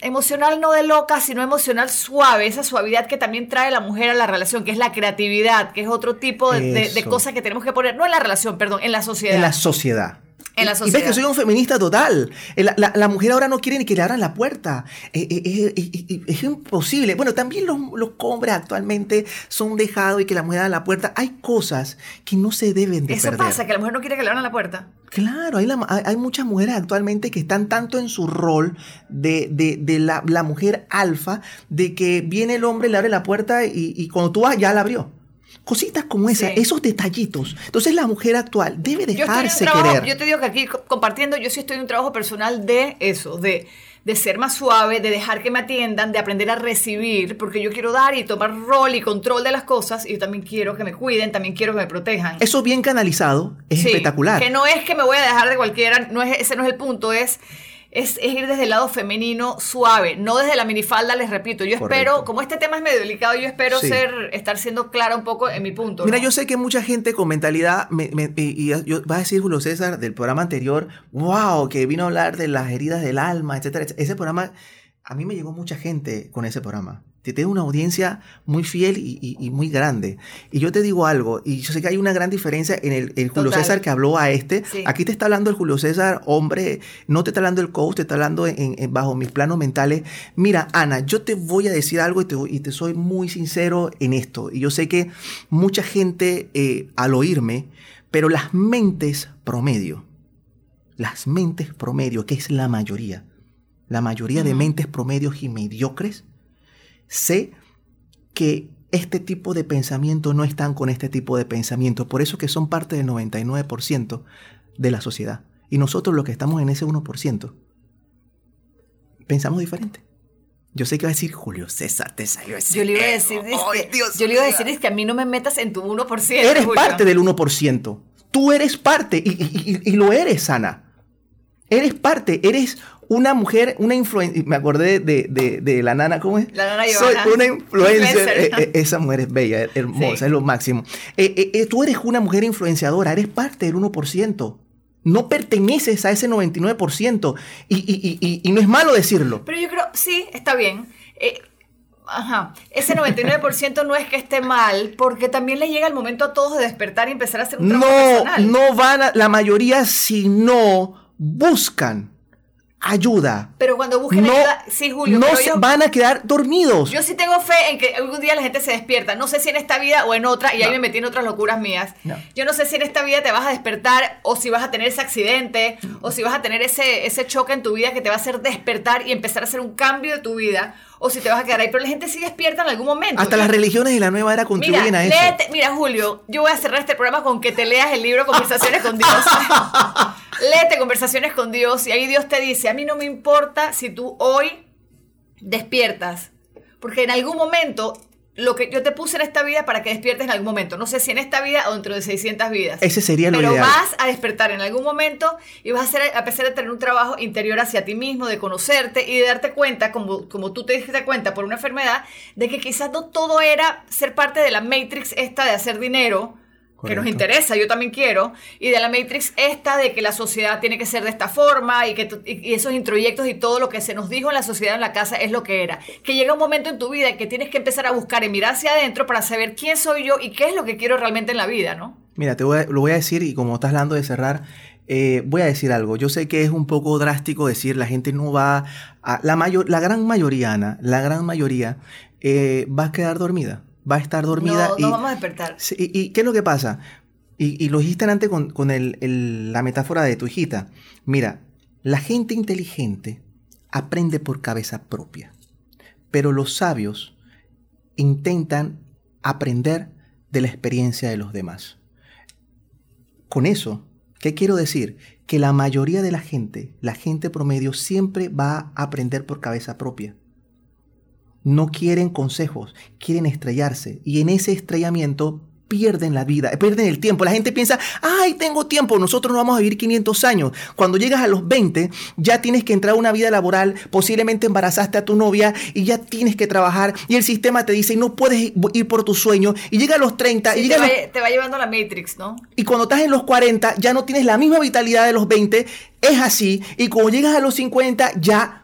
emocional no de loca, sino emocional suave, esa suavidad que también trae la mujer a la relación, que es la creatividad, que es otro tipo de, de cosas que tenemos que poner, no en la relación, perdón, en la sociedad. En la sociedad. En la sociedad. Y ves que soy un feminista total. La, mujer ahora no quiere ni que le abran la puerta. Eh, eh, eh, es imposible. Bueno, también los, los, hombres actualmente son dejados y que la mujer abra la puerta. Hay cosas que no se deben de Eso pasa, que la mujer no quiere que le abran la puerta. Claro, hay, hay, muchas mujeres actualmente que están tanto en su rol de, de, la, mujer alfa, de que viene el hombre, le abre la puerta y, y cuando tú vas ya la abrió. Cositas como esas, esos detallitos. Entonces la mujer actual debe dejarse querer. Yo te digo que aquí compartiendo, yo sí estoy en un trabajo personal de eso, de, de ser más suave, de dejar que me atiendan, de aprender a recibir, porque yo quiero dar y tomar rol y control de las cosas y yo también quiero que me cuiden, también quiero que me protejan. Eso bien canalizado es espectacular. Que no es que me voy a dejar de cualquiera, no es, ese no es el punto, es es, ir desde el lado femenino suave, no desde la minifalda, les repito. Yo espero, como este tema es medio delicado, yo espero ser, estar siendo clara un poco en mi punto. Mira, yo sé que mucha gente con mentalidad, me, y, va a decir Julio César del programa anterior, wow, que vino a hablar de las heridas del alma, etcétera. Ese programa, a mí me llegó mucha gente con ese programa tiene una audiencia muy fiel y, muy grande. Y yo te digo algo, y yo sé que hay una gran diferencia en el, Julio César que habló a este. Aquí te está hablando el Julio César, hombre, no te está hablando el coach, te está hablando en, bajo mis planos mentales. Mira, Ana, yo te voy a decir algo y te, y te soy muy sincero en esto. Y yo sé que mucha gente eh, al oírme, pero las mentes promedio, las mentes promedio, que es la mayoría, la mayoría de mentes promedios y mediocres, sé que este tipo de pensamiento no están con este tipo de pensamiento. Por eso que son parte del 99% de la sociedad. Y nosotros los que estamos en ese 1%, pensamos diferente. Yo sé que va a decir Julio César, te salió ese. Yo le iba a decir, yo le iba a decir es que a mí no me metas en tu 1%. Eres parte del 1%. Tú eres parte y, y lo eres, Ana. Eres parte, eres una mujer, una influencia, me acordé de, la nana, ¿cómo es? La nana Soy una influencer. Eh, eh, esa mujer es bella, hermosa, es lo máximo. Eh, tú eres una mujer influenciadora, eres parte del 1%. No perteneces a ese 99%. Y, y, y, no es malo decirlo. Pero yo creo, sí, está bien. Ajá, ese 99% no es que esté mal, porque también le llega el momento a todos de despertar y empezar a hacer un trabajo no, No van a, la mayoría si no buscan ayuda. Pero cuando busquen no, ayuda, sí, Julio. no pero se yo- van a quedar dormidos. Yo sí tengo fe en que algún día la gente se despierta. No sé si en esta vida o en otra, y ahí me metí en otras locuras mías. No. Yo no sé si en esta vida te vas a despertar o si vas a tener ese accidente o si vas a tener ese, ese choque en tu vida que te va a hacer despertar y empezar a hacer un cambio de tu vida o si te vas a quedar ahí. Pero la gente sí despierta en algún momento. Hasta las religiones de la nueva era contribuyen Mira, a eso. léete- mira, Julio, yo voy a cerrar este programa con que te leas el libro Conversaciones con Dios. Léete Conversaciones con Dios y ahí Dios te dice, a mí no me importa si tú hoy despiertas, porque en algún momento lo que yo te puse en esta vida para que despiertes en algún momento, no sé si en esta vida o dentro de 600 vidas. Ese sería lo Pero ideal. vas a despertar en algún momento y vas a, hacer, a empezar a tener un trabajo interior hacia ti mismo, de conocerte y de darte cuenta, como, como tú te diste cuenta por una enfermedad, de que quizás no todo era ser parte de la Matrix esta de hacer dinero, que nos interesa, yo también quiero, y de la Matrix esta de que la sociedad tiene que ser de esta forma y que y esos introyectos y todo lo que se nos dijo en la sociedad en la casa es lo que era. Que llega un momento en tu vida en que tienes que empezar a buscar y mirar hacia adentro para saber quién soy yo y qué es lo que quiero realmente en la vida, ¿no? Mira, te voy a- lo voy a decir y como estás hablando de cerrar, eh, voy a decir algo. Yo sé que es un poco drástico decir la gente no va a... La, mayor, la gran mayoría, Ana, la gran mayoría eh, va a quedar dormida. Va a estar dormida no, y... no vamos a despertar. ¿Y, y qué es lo que pasa? Y, y lo dijiste antes con, con el- el- la metáfora de tu hijita. Mira, la gente inteligente aprende por cabeza propia, pero los sabios intentan aprender de la experiencia de los demás. Con eso, ¿qué quiero decir? Que la mayoría de la gente, la gente promedio, siempre va a aprender por cabeza propia no quieren consejos, quieren estrellarse. Y en ese estrellamiento pierden la vida, pierden el tiempo. La gente piensa, ay, tengo tiempo, nosotros no vamos a vivir 500 años. Cuando llegas a los 20, ya tienes que entrar a una vida laboral, posiblemente embarazaste a tu novia y ya tienes que trabajar. Y el sistema te dice, no puedes ir por tu sueño. Y llega a los 30, Sí, y, te, llega a va, los- te va llevando la Matrix, ¿no? y cuando estás en los 40, ya no tienes la misma vitalidad de los 20. Es así. Y cuando llegas a los 50, ya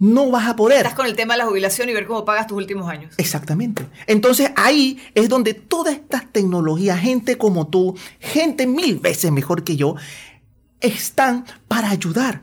no vas a poder. Estás con el tema de la jubilación y ver cómo pagas tus últimos años. Exactamente. Entonces ahí es donde todas estas tecnologías, gente como tú, gente mil veces mejor que yo, están para ayudar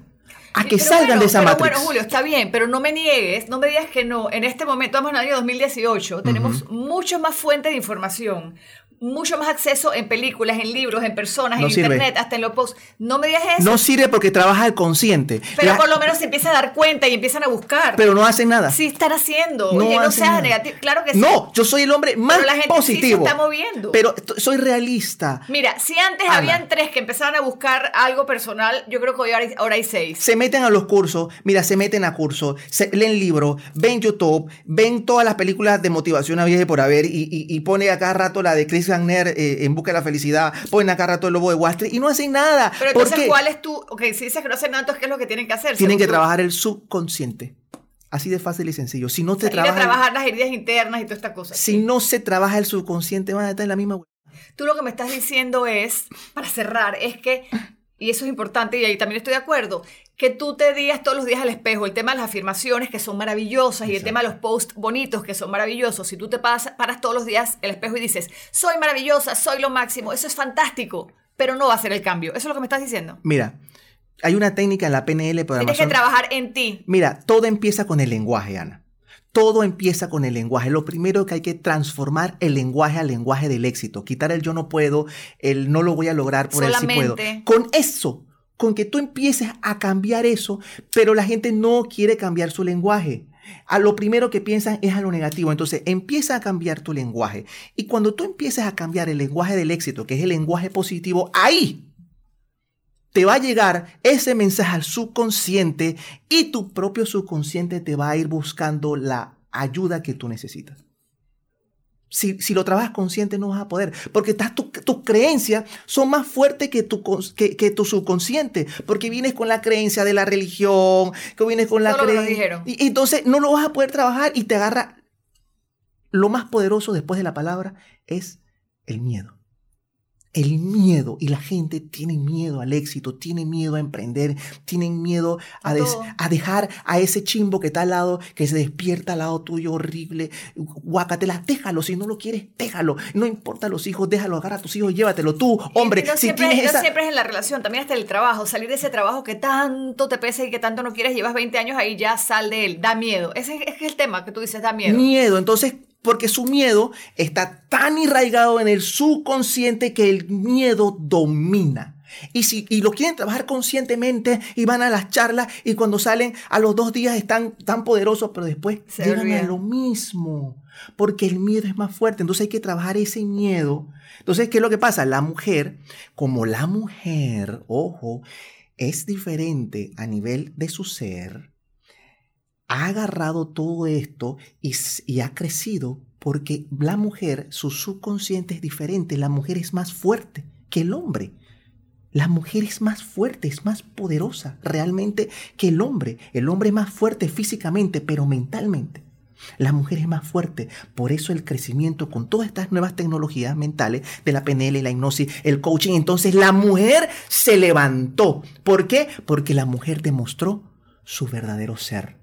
a que Pero salgan bueno, de esa pero matriz. Bueno, Julio, está bien, pero no me niegues, no me digas que no. En este momento, estamos en el año 2018, tenemos mucho más fuente de información, mucho más acceso en películas, en libros, en personas, No en sirve. internet, hasta en los posts. No me digas eso. no sirve porque trabaja el consciente. pero La- por lo menos se empieza a dar cuenta y empiezan a buscar. pero no hacen nada. sí están haciendo. No Oye, no seas negativo. Claro que sí. No, yo soy el hombre más la gente sí se positivo. está moviendo. Pero soy realista. Mira, si antes Ana. habían tres que empezaban a buscar algo personal, yo creo que hoy ahora hay, ahora hay seis. Se meten a los cursos, mira, se meten a cursos, se, leen libros, ven YouTube, ven todas las películas de motivación a y por haber y, y, y pone a cada rato la de Chris Gagner eh, en busca de la felicidad, ponen a cada rato el lobo de Wall Street y no hacen nada. Pero ¿Por entonces? ¿cuál es tu...? Ok, si dices que no hacen nada, entonces, ¿qué es lo que tienen que hacer? Tienen que tú? trabajar el subconsciente. Así de fácil y sencillo. Si no te Ir a trabaja, trabajar las heridas internas y toda esta cosa. si no se trabaja el subconsciente, van a estar en la misma. Tú lo que me estás diciendo es, para cerrar, es que, y eso es importante y ahí también estoy de acuerdo, que tú te digas todos los días al espejo el tema de las afirmaciones que son maravillosas y el tema de los posts bonitos que son maravillosos. Si tú te paras, paras todos los días el espejo y dices, soy maravillosa, soy lo máximo, eso es fantástico, pero no va a ser el cambio. Eso es lo que me estás diciendo. Mira, hay una técnica en la PNL Tienes que programación. trabajar en ti. Mira, todo empieza con el lenguaje, Ana. Todo empieza con el lenguaje. Lo primero que hay que transformar el lenguaje al lenguaje del éxito. Quitar el yo no puedo, el no lo voy a lograr por el sí puedo. Con eso, con que tú empieces a cambiar eso, pero la gente no quiere cambiar su lenguaje. A lo primero que piensan es a lo negativo. Entonces empieza a cambiar tu lenguaje. Y cuando tú empieces a cambiar el lenguaje del éxito, que es el lenguaje positivo, ahí te va a llegar ese mensaje al subconsciente y tu propio subconsciente te va a ir buscando la ayuda que tú necesitas. Si, si lo trabajas consciente no vas a poder, porque estás tu- tus creencias son más fuertes que tu, que, que tu subconsciente, porque vienes con la creencia de la religión, que vienes con la creencia... y entonces no lo vas a poder trabajar y te agarra... Lo más poderoso después de la palabra es el miedo. El miedo y la gente tiene miedo al éxito, tiene miedo a emprender, tienen miedo a, des- a dejar a ese chimbo que está al lado, que se despierta al lado tuyo horrible, guácatela, déjalo, si no lo quieres, déjalo, no importa los hijos, déjalo, agarra a tus hijos, llévatelo tú, hombre, no si siempre, tienes no esa... siempre es en la relación, también hasta el trabajo. Salir de ese trabajo que tanto te pesa y que tanto no quieres, llevas 20 años ahí, ya sal de él. Da miedo. Ese es, ese es el tema que tú dices, da miedo. Miedo, entonces, porque su miedo está tan arraigado en el subconsciente que el miedo domina. Y, si, y lo quieren trabajar conscientemente y van a las charlas y cuando salen a los dos días están tan poderosos, pero después Se llegan a lo mismo. Porque el miedo es más fuerte, entonces hay que trabajar ese miedo. Entonces, ¿qué es lo que pasa? La mujer, como la mujer, ojo, es diferente a nivel de su ser, ha agarrado todo esto y, ha crecido porque la mujer, su subconsciente es diferente, la mujer es más fuerte que el hombre. La mujer es más fuerte, es más poderosa realmente que el hombre. El hombre es más fuerte físicamente, pero mentalmente. La mujer es más fuerte. Por eso el crecimiento con todas estas nuevas tecnologías mentales de la PNL, la hipnosis, el coaching. Entonces la mujer se levantó. ¿Por qué? Porque la mujer demostró su verdadero ser.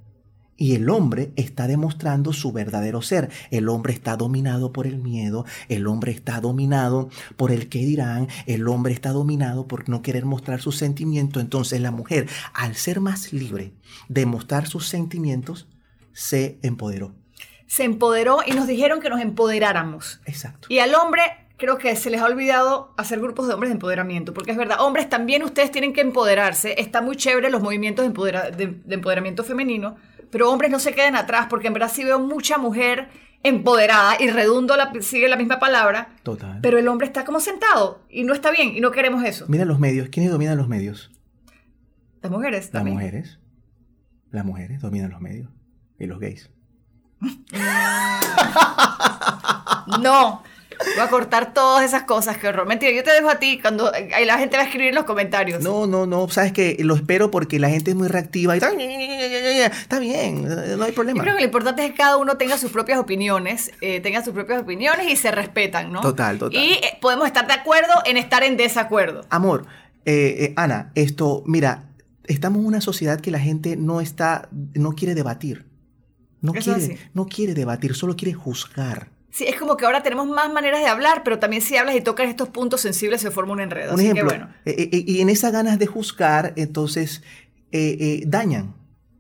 Y el hombre está demostrando su verdadero ser. El hombre está dominado por el miedo, el hombre está dominado por el que dirán, el hombre está dominado por no querer mostrar sus sentimientos. Entonces la mujer, al ser más libre de mostrar sus sentimientos, se empoderó. Se empoderó y nos dijeron que nos empoderáramos. Exacto. Y al hombre creo que se les ha olvidado hacer grupos de hombres de empoderamiento, porque es verdad, hombres también ustedes tienen que empoderarse, está muy chévere los movimientos de, empodera- de- de empoderamiento femenino, pero hombres no se queden atrás, porque en verdad sí veo mucha mujer empoderada y redundo la, sigue la misma palabra, Total. pero el hombre está como sentado y no está bien y no queremos eso. Mira los medios. ¿Quiénes dominan los medios? Las mujeres Las mujeres. Las mujeres dominan los medios. Y los gays. No. Voy a cortar todas esas cosas, qué horror. Mentira, yo te dejo a ti cuando la gente va a escribir en los comentarios. No, no, no, sabes que lo espero porque la gente es muy reactiva y está, está bien, no hay Yo problema. creo que lo importante es que cada uno tenga sus propias opiniones, eh, tenga sus propias opiniones y se respetan, ¿no? Total, total. Y eh, podemos estar de acuerdo en estar en desacuerdo. Amor, eh, eh, Ana, esto, mira, estamos en una sociedad que la gente no está, no quiere debatir. No Eso quiere, no quiere debatir, solo quiere juzgar. Sí, es como que ahora tenemos más maneras de hablar, pero también si hablas y tocas estos puntos sensibles se forma un enredo. Un Así ejemplo, que bueno. eh, eh, y en esas ganas de juzgar, entonces, eh, eh, dañan,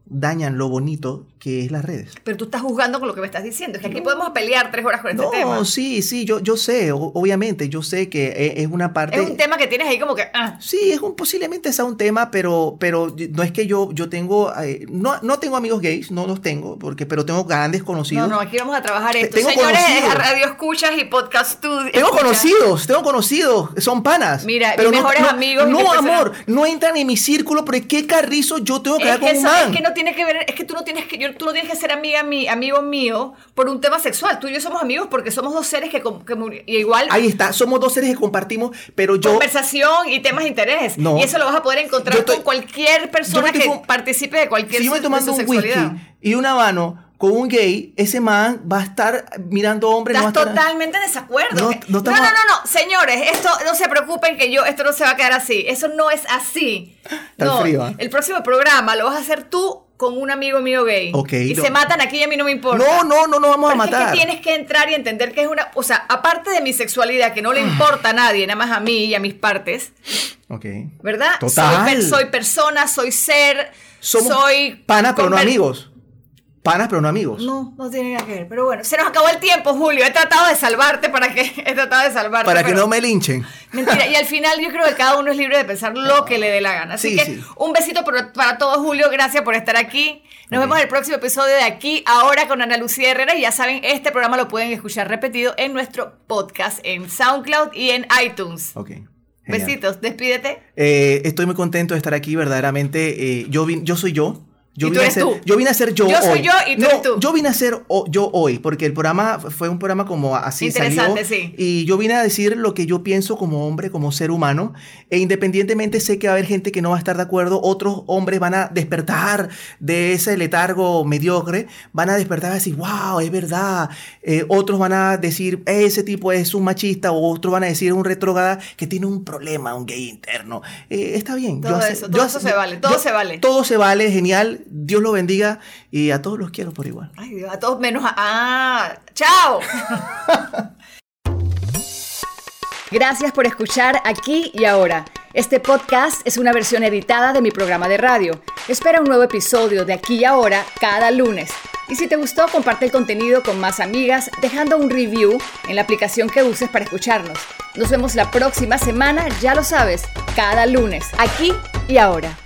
dañan lo bonito que es las redes. Pero tú estás juzgando con lo que me estás diciendo. Es que aquí podemos pelear tres horas con este No, tema. sí, sí, yo, yo sé, obviamente, yo sé que eh, es una parte... Es un tema que tienes ahí como que... ah. Sí, es un, posiblemente sea un tema, pero, pero no es que yo, yo tengo, eh, no, no tengo amigos gays, no los tengo, porque, pero tengo grandes No, conocidos. no, aquí vamos a trabajar esto. Tengo Señores, conocidos. radio escuchas y podcast tú. Tengo escuchas. conocidos, tengo conocidos, son panas. Mira, pero mis no, mejores no- amigos No, amor, no entran en mi círculo, pero ¿qué carrizo yo tengo que Es dar con un man? es que no tiene que ver, es que tú no tienes que, yo- tú no tienes que ser amiga mi, amigo mío por un tema sexual. Tú y yo somos amigos porque somos dos seres que, igual Ahí está, somos dos seres que compartimos, pero yo... conversación y temas de interés. No. Y eso lo vas a poder encontrar estoy- con cualquier persona que participe de cualquier si yo me de tomando su un whisky sexualidad. y una mano con un gay, ese man va a estar mirando hombres. Estás no estar- totalmente en desacuerdo. No, No, no no, estamos- no, no, señores, esto no se preocupen que yo, esto no se va a quedar así. Eso no es así. Está no, frío, ¿eh? el próximo programa lo vas a hacer tú con un amigo mío gay. Ok, y no. se matan aquí y a mí no me importa. No, no, no, no vamos a Pero es que matar. tienes que entrar y entender que es una, o sea, aparte de mi sexualidad que no le importa a nadie, nada más a mí y a mis partes, Ok. ¿verdad? Total. Soy, soy persona, soy ser, Somos soy panas, pero no amigos. Panas, pero no amigos. No, no tiene nada que ver. Pero bueno, se nos acabó el tiempo, Julio. He tratado de salvarte para que he tratado de salvarte. Para que no me linchen. Mentira, y al final yo creo que cada uno es libre de pensar lo que le dé la gana. Así Sí, que sí. un besito por- para todos, Julio. Gracias por estar aquí. Nos vemos en el próximo episodio de Aquí Ahora con Ana Lucía Herrera. Y ya saben, este programa lo pueden escuchar repetido en nuestro podcast en SoundCloud y en iTunes. Ok. genial. Besitos, despídete. Eh, estoy muy contento de estar aquí, verdaderamente. eh, yo, vin- yo soy yo. Yo Y tú vine a eres ser, tú. yo vine a ser yo, Yo soy yo y tú no, eres tú. Yo vine a ser o- yo hoy, porque el programa fue un programa como así Interesante, salió. sí. Y yo vine a decir lo que yo pienso como hombre, como ser humano. E independientemente sé que va a haber gente que no va a estar de acuerdo, otros hombres van a despertar de ese letargo mediocre, van a despertar y decir, wow, es verdad. Eh, otros van a decir, ese tipo es un machista, o otros van a decir un retrógrada que tiene un problema, un gay interno. Eh, está bien. Todo ace- eso, todo eso se vale, todo se vale. Todo se vale, genial. Dios lo bendiga y a todos los quiero por igual. Ay, Dios, a todos menos a... ¡Ah! ¡Chao! Gracias por escuchar aquí y ahora. Este podcast es una versión editada de mi programa de radio. Espera un nuevo episodio de aquí y ahora cada lunes. Y si te gustó, comparte el contenido con más amigas dejando un review en la aplicación que uses para escucharnos. Nos vemos la próxima semana, ya lo sabes, cada lunes, aquí y ahora.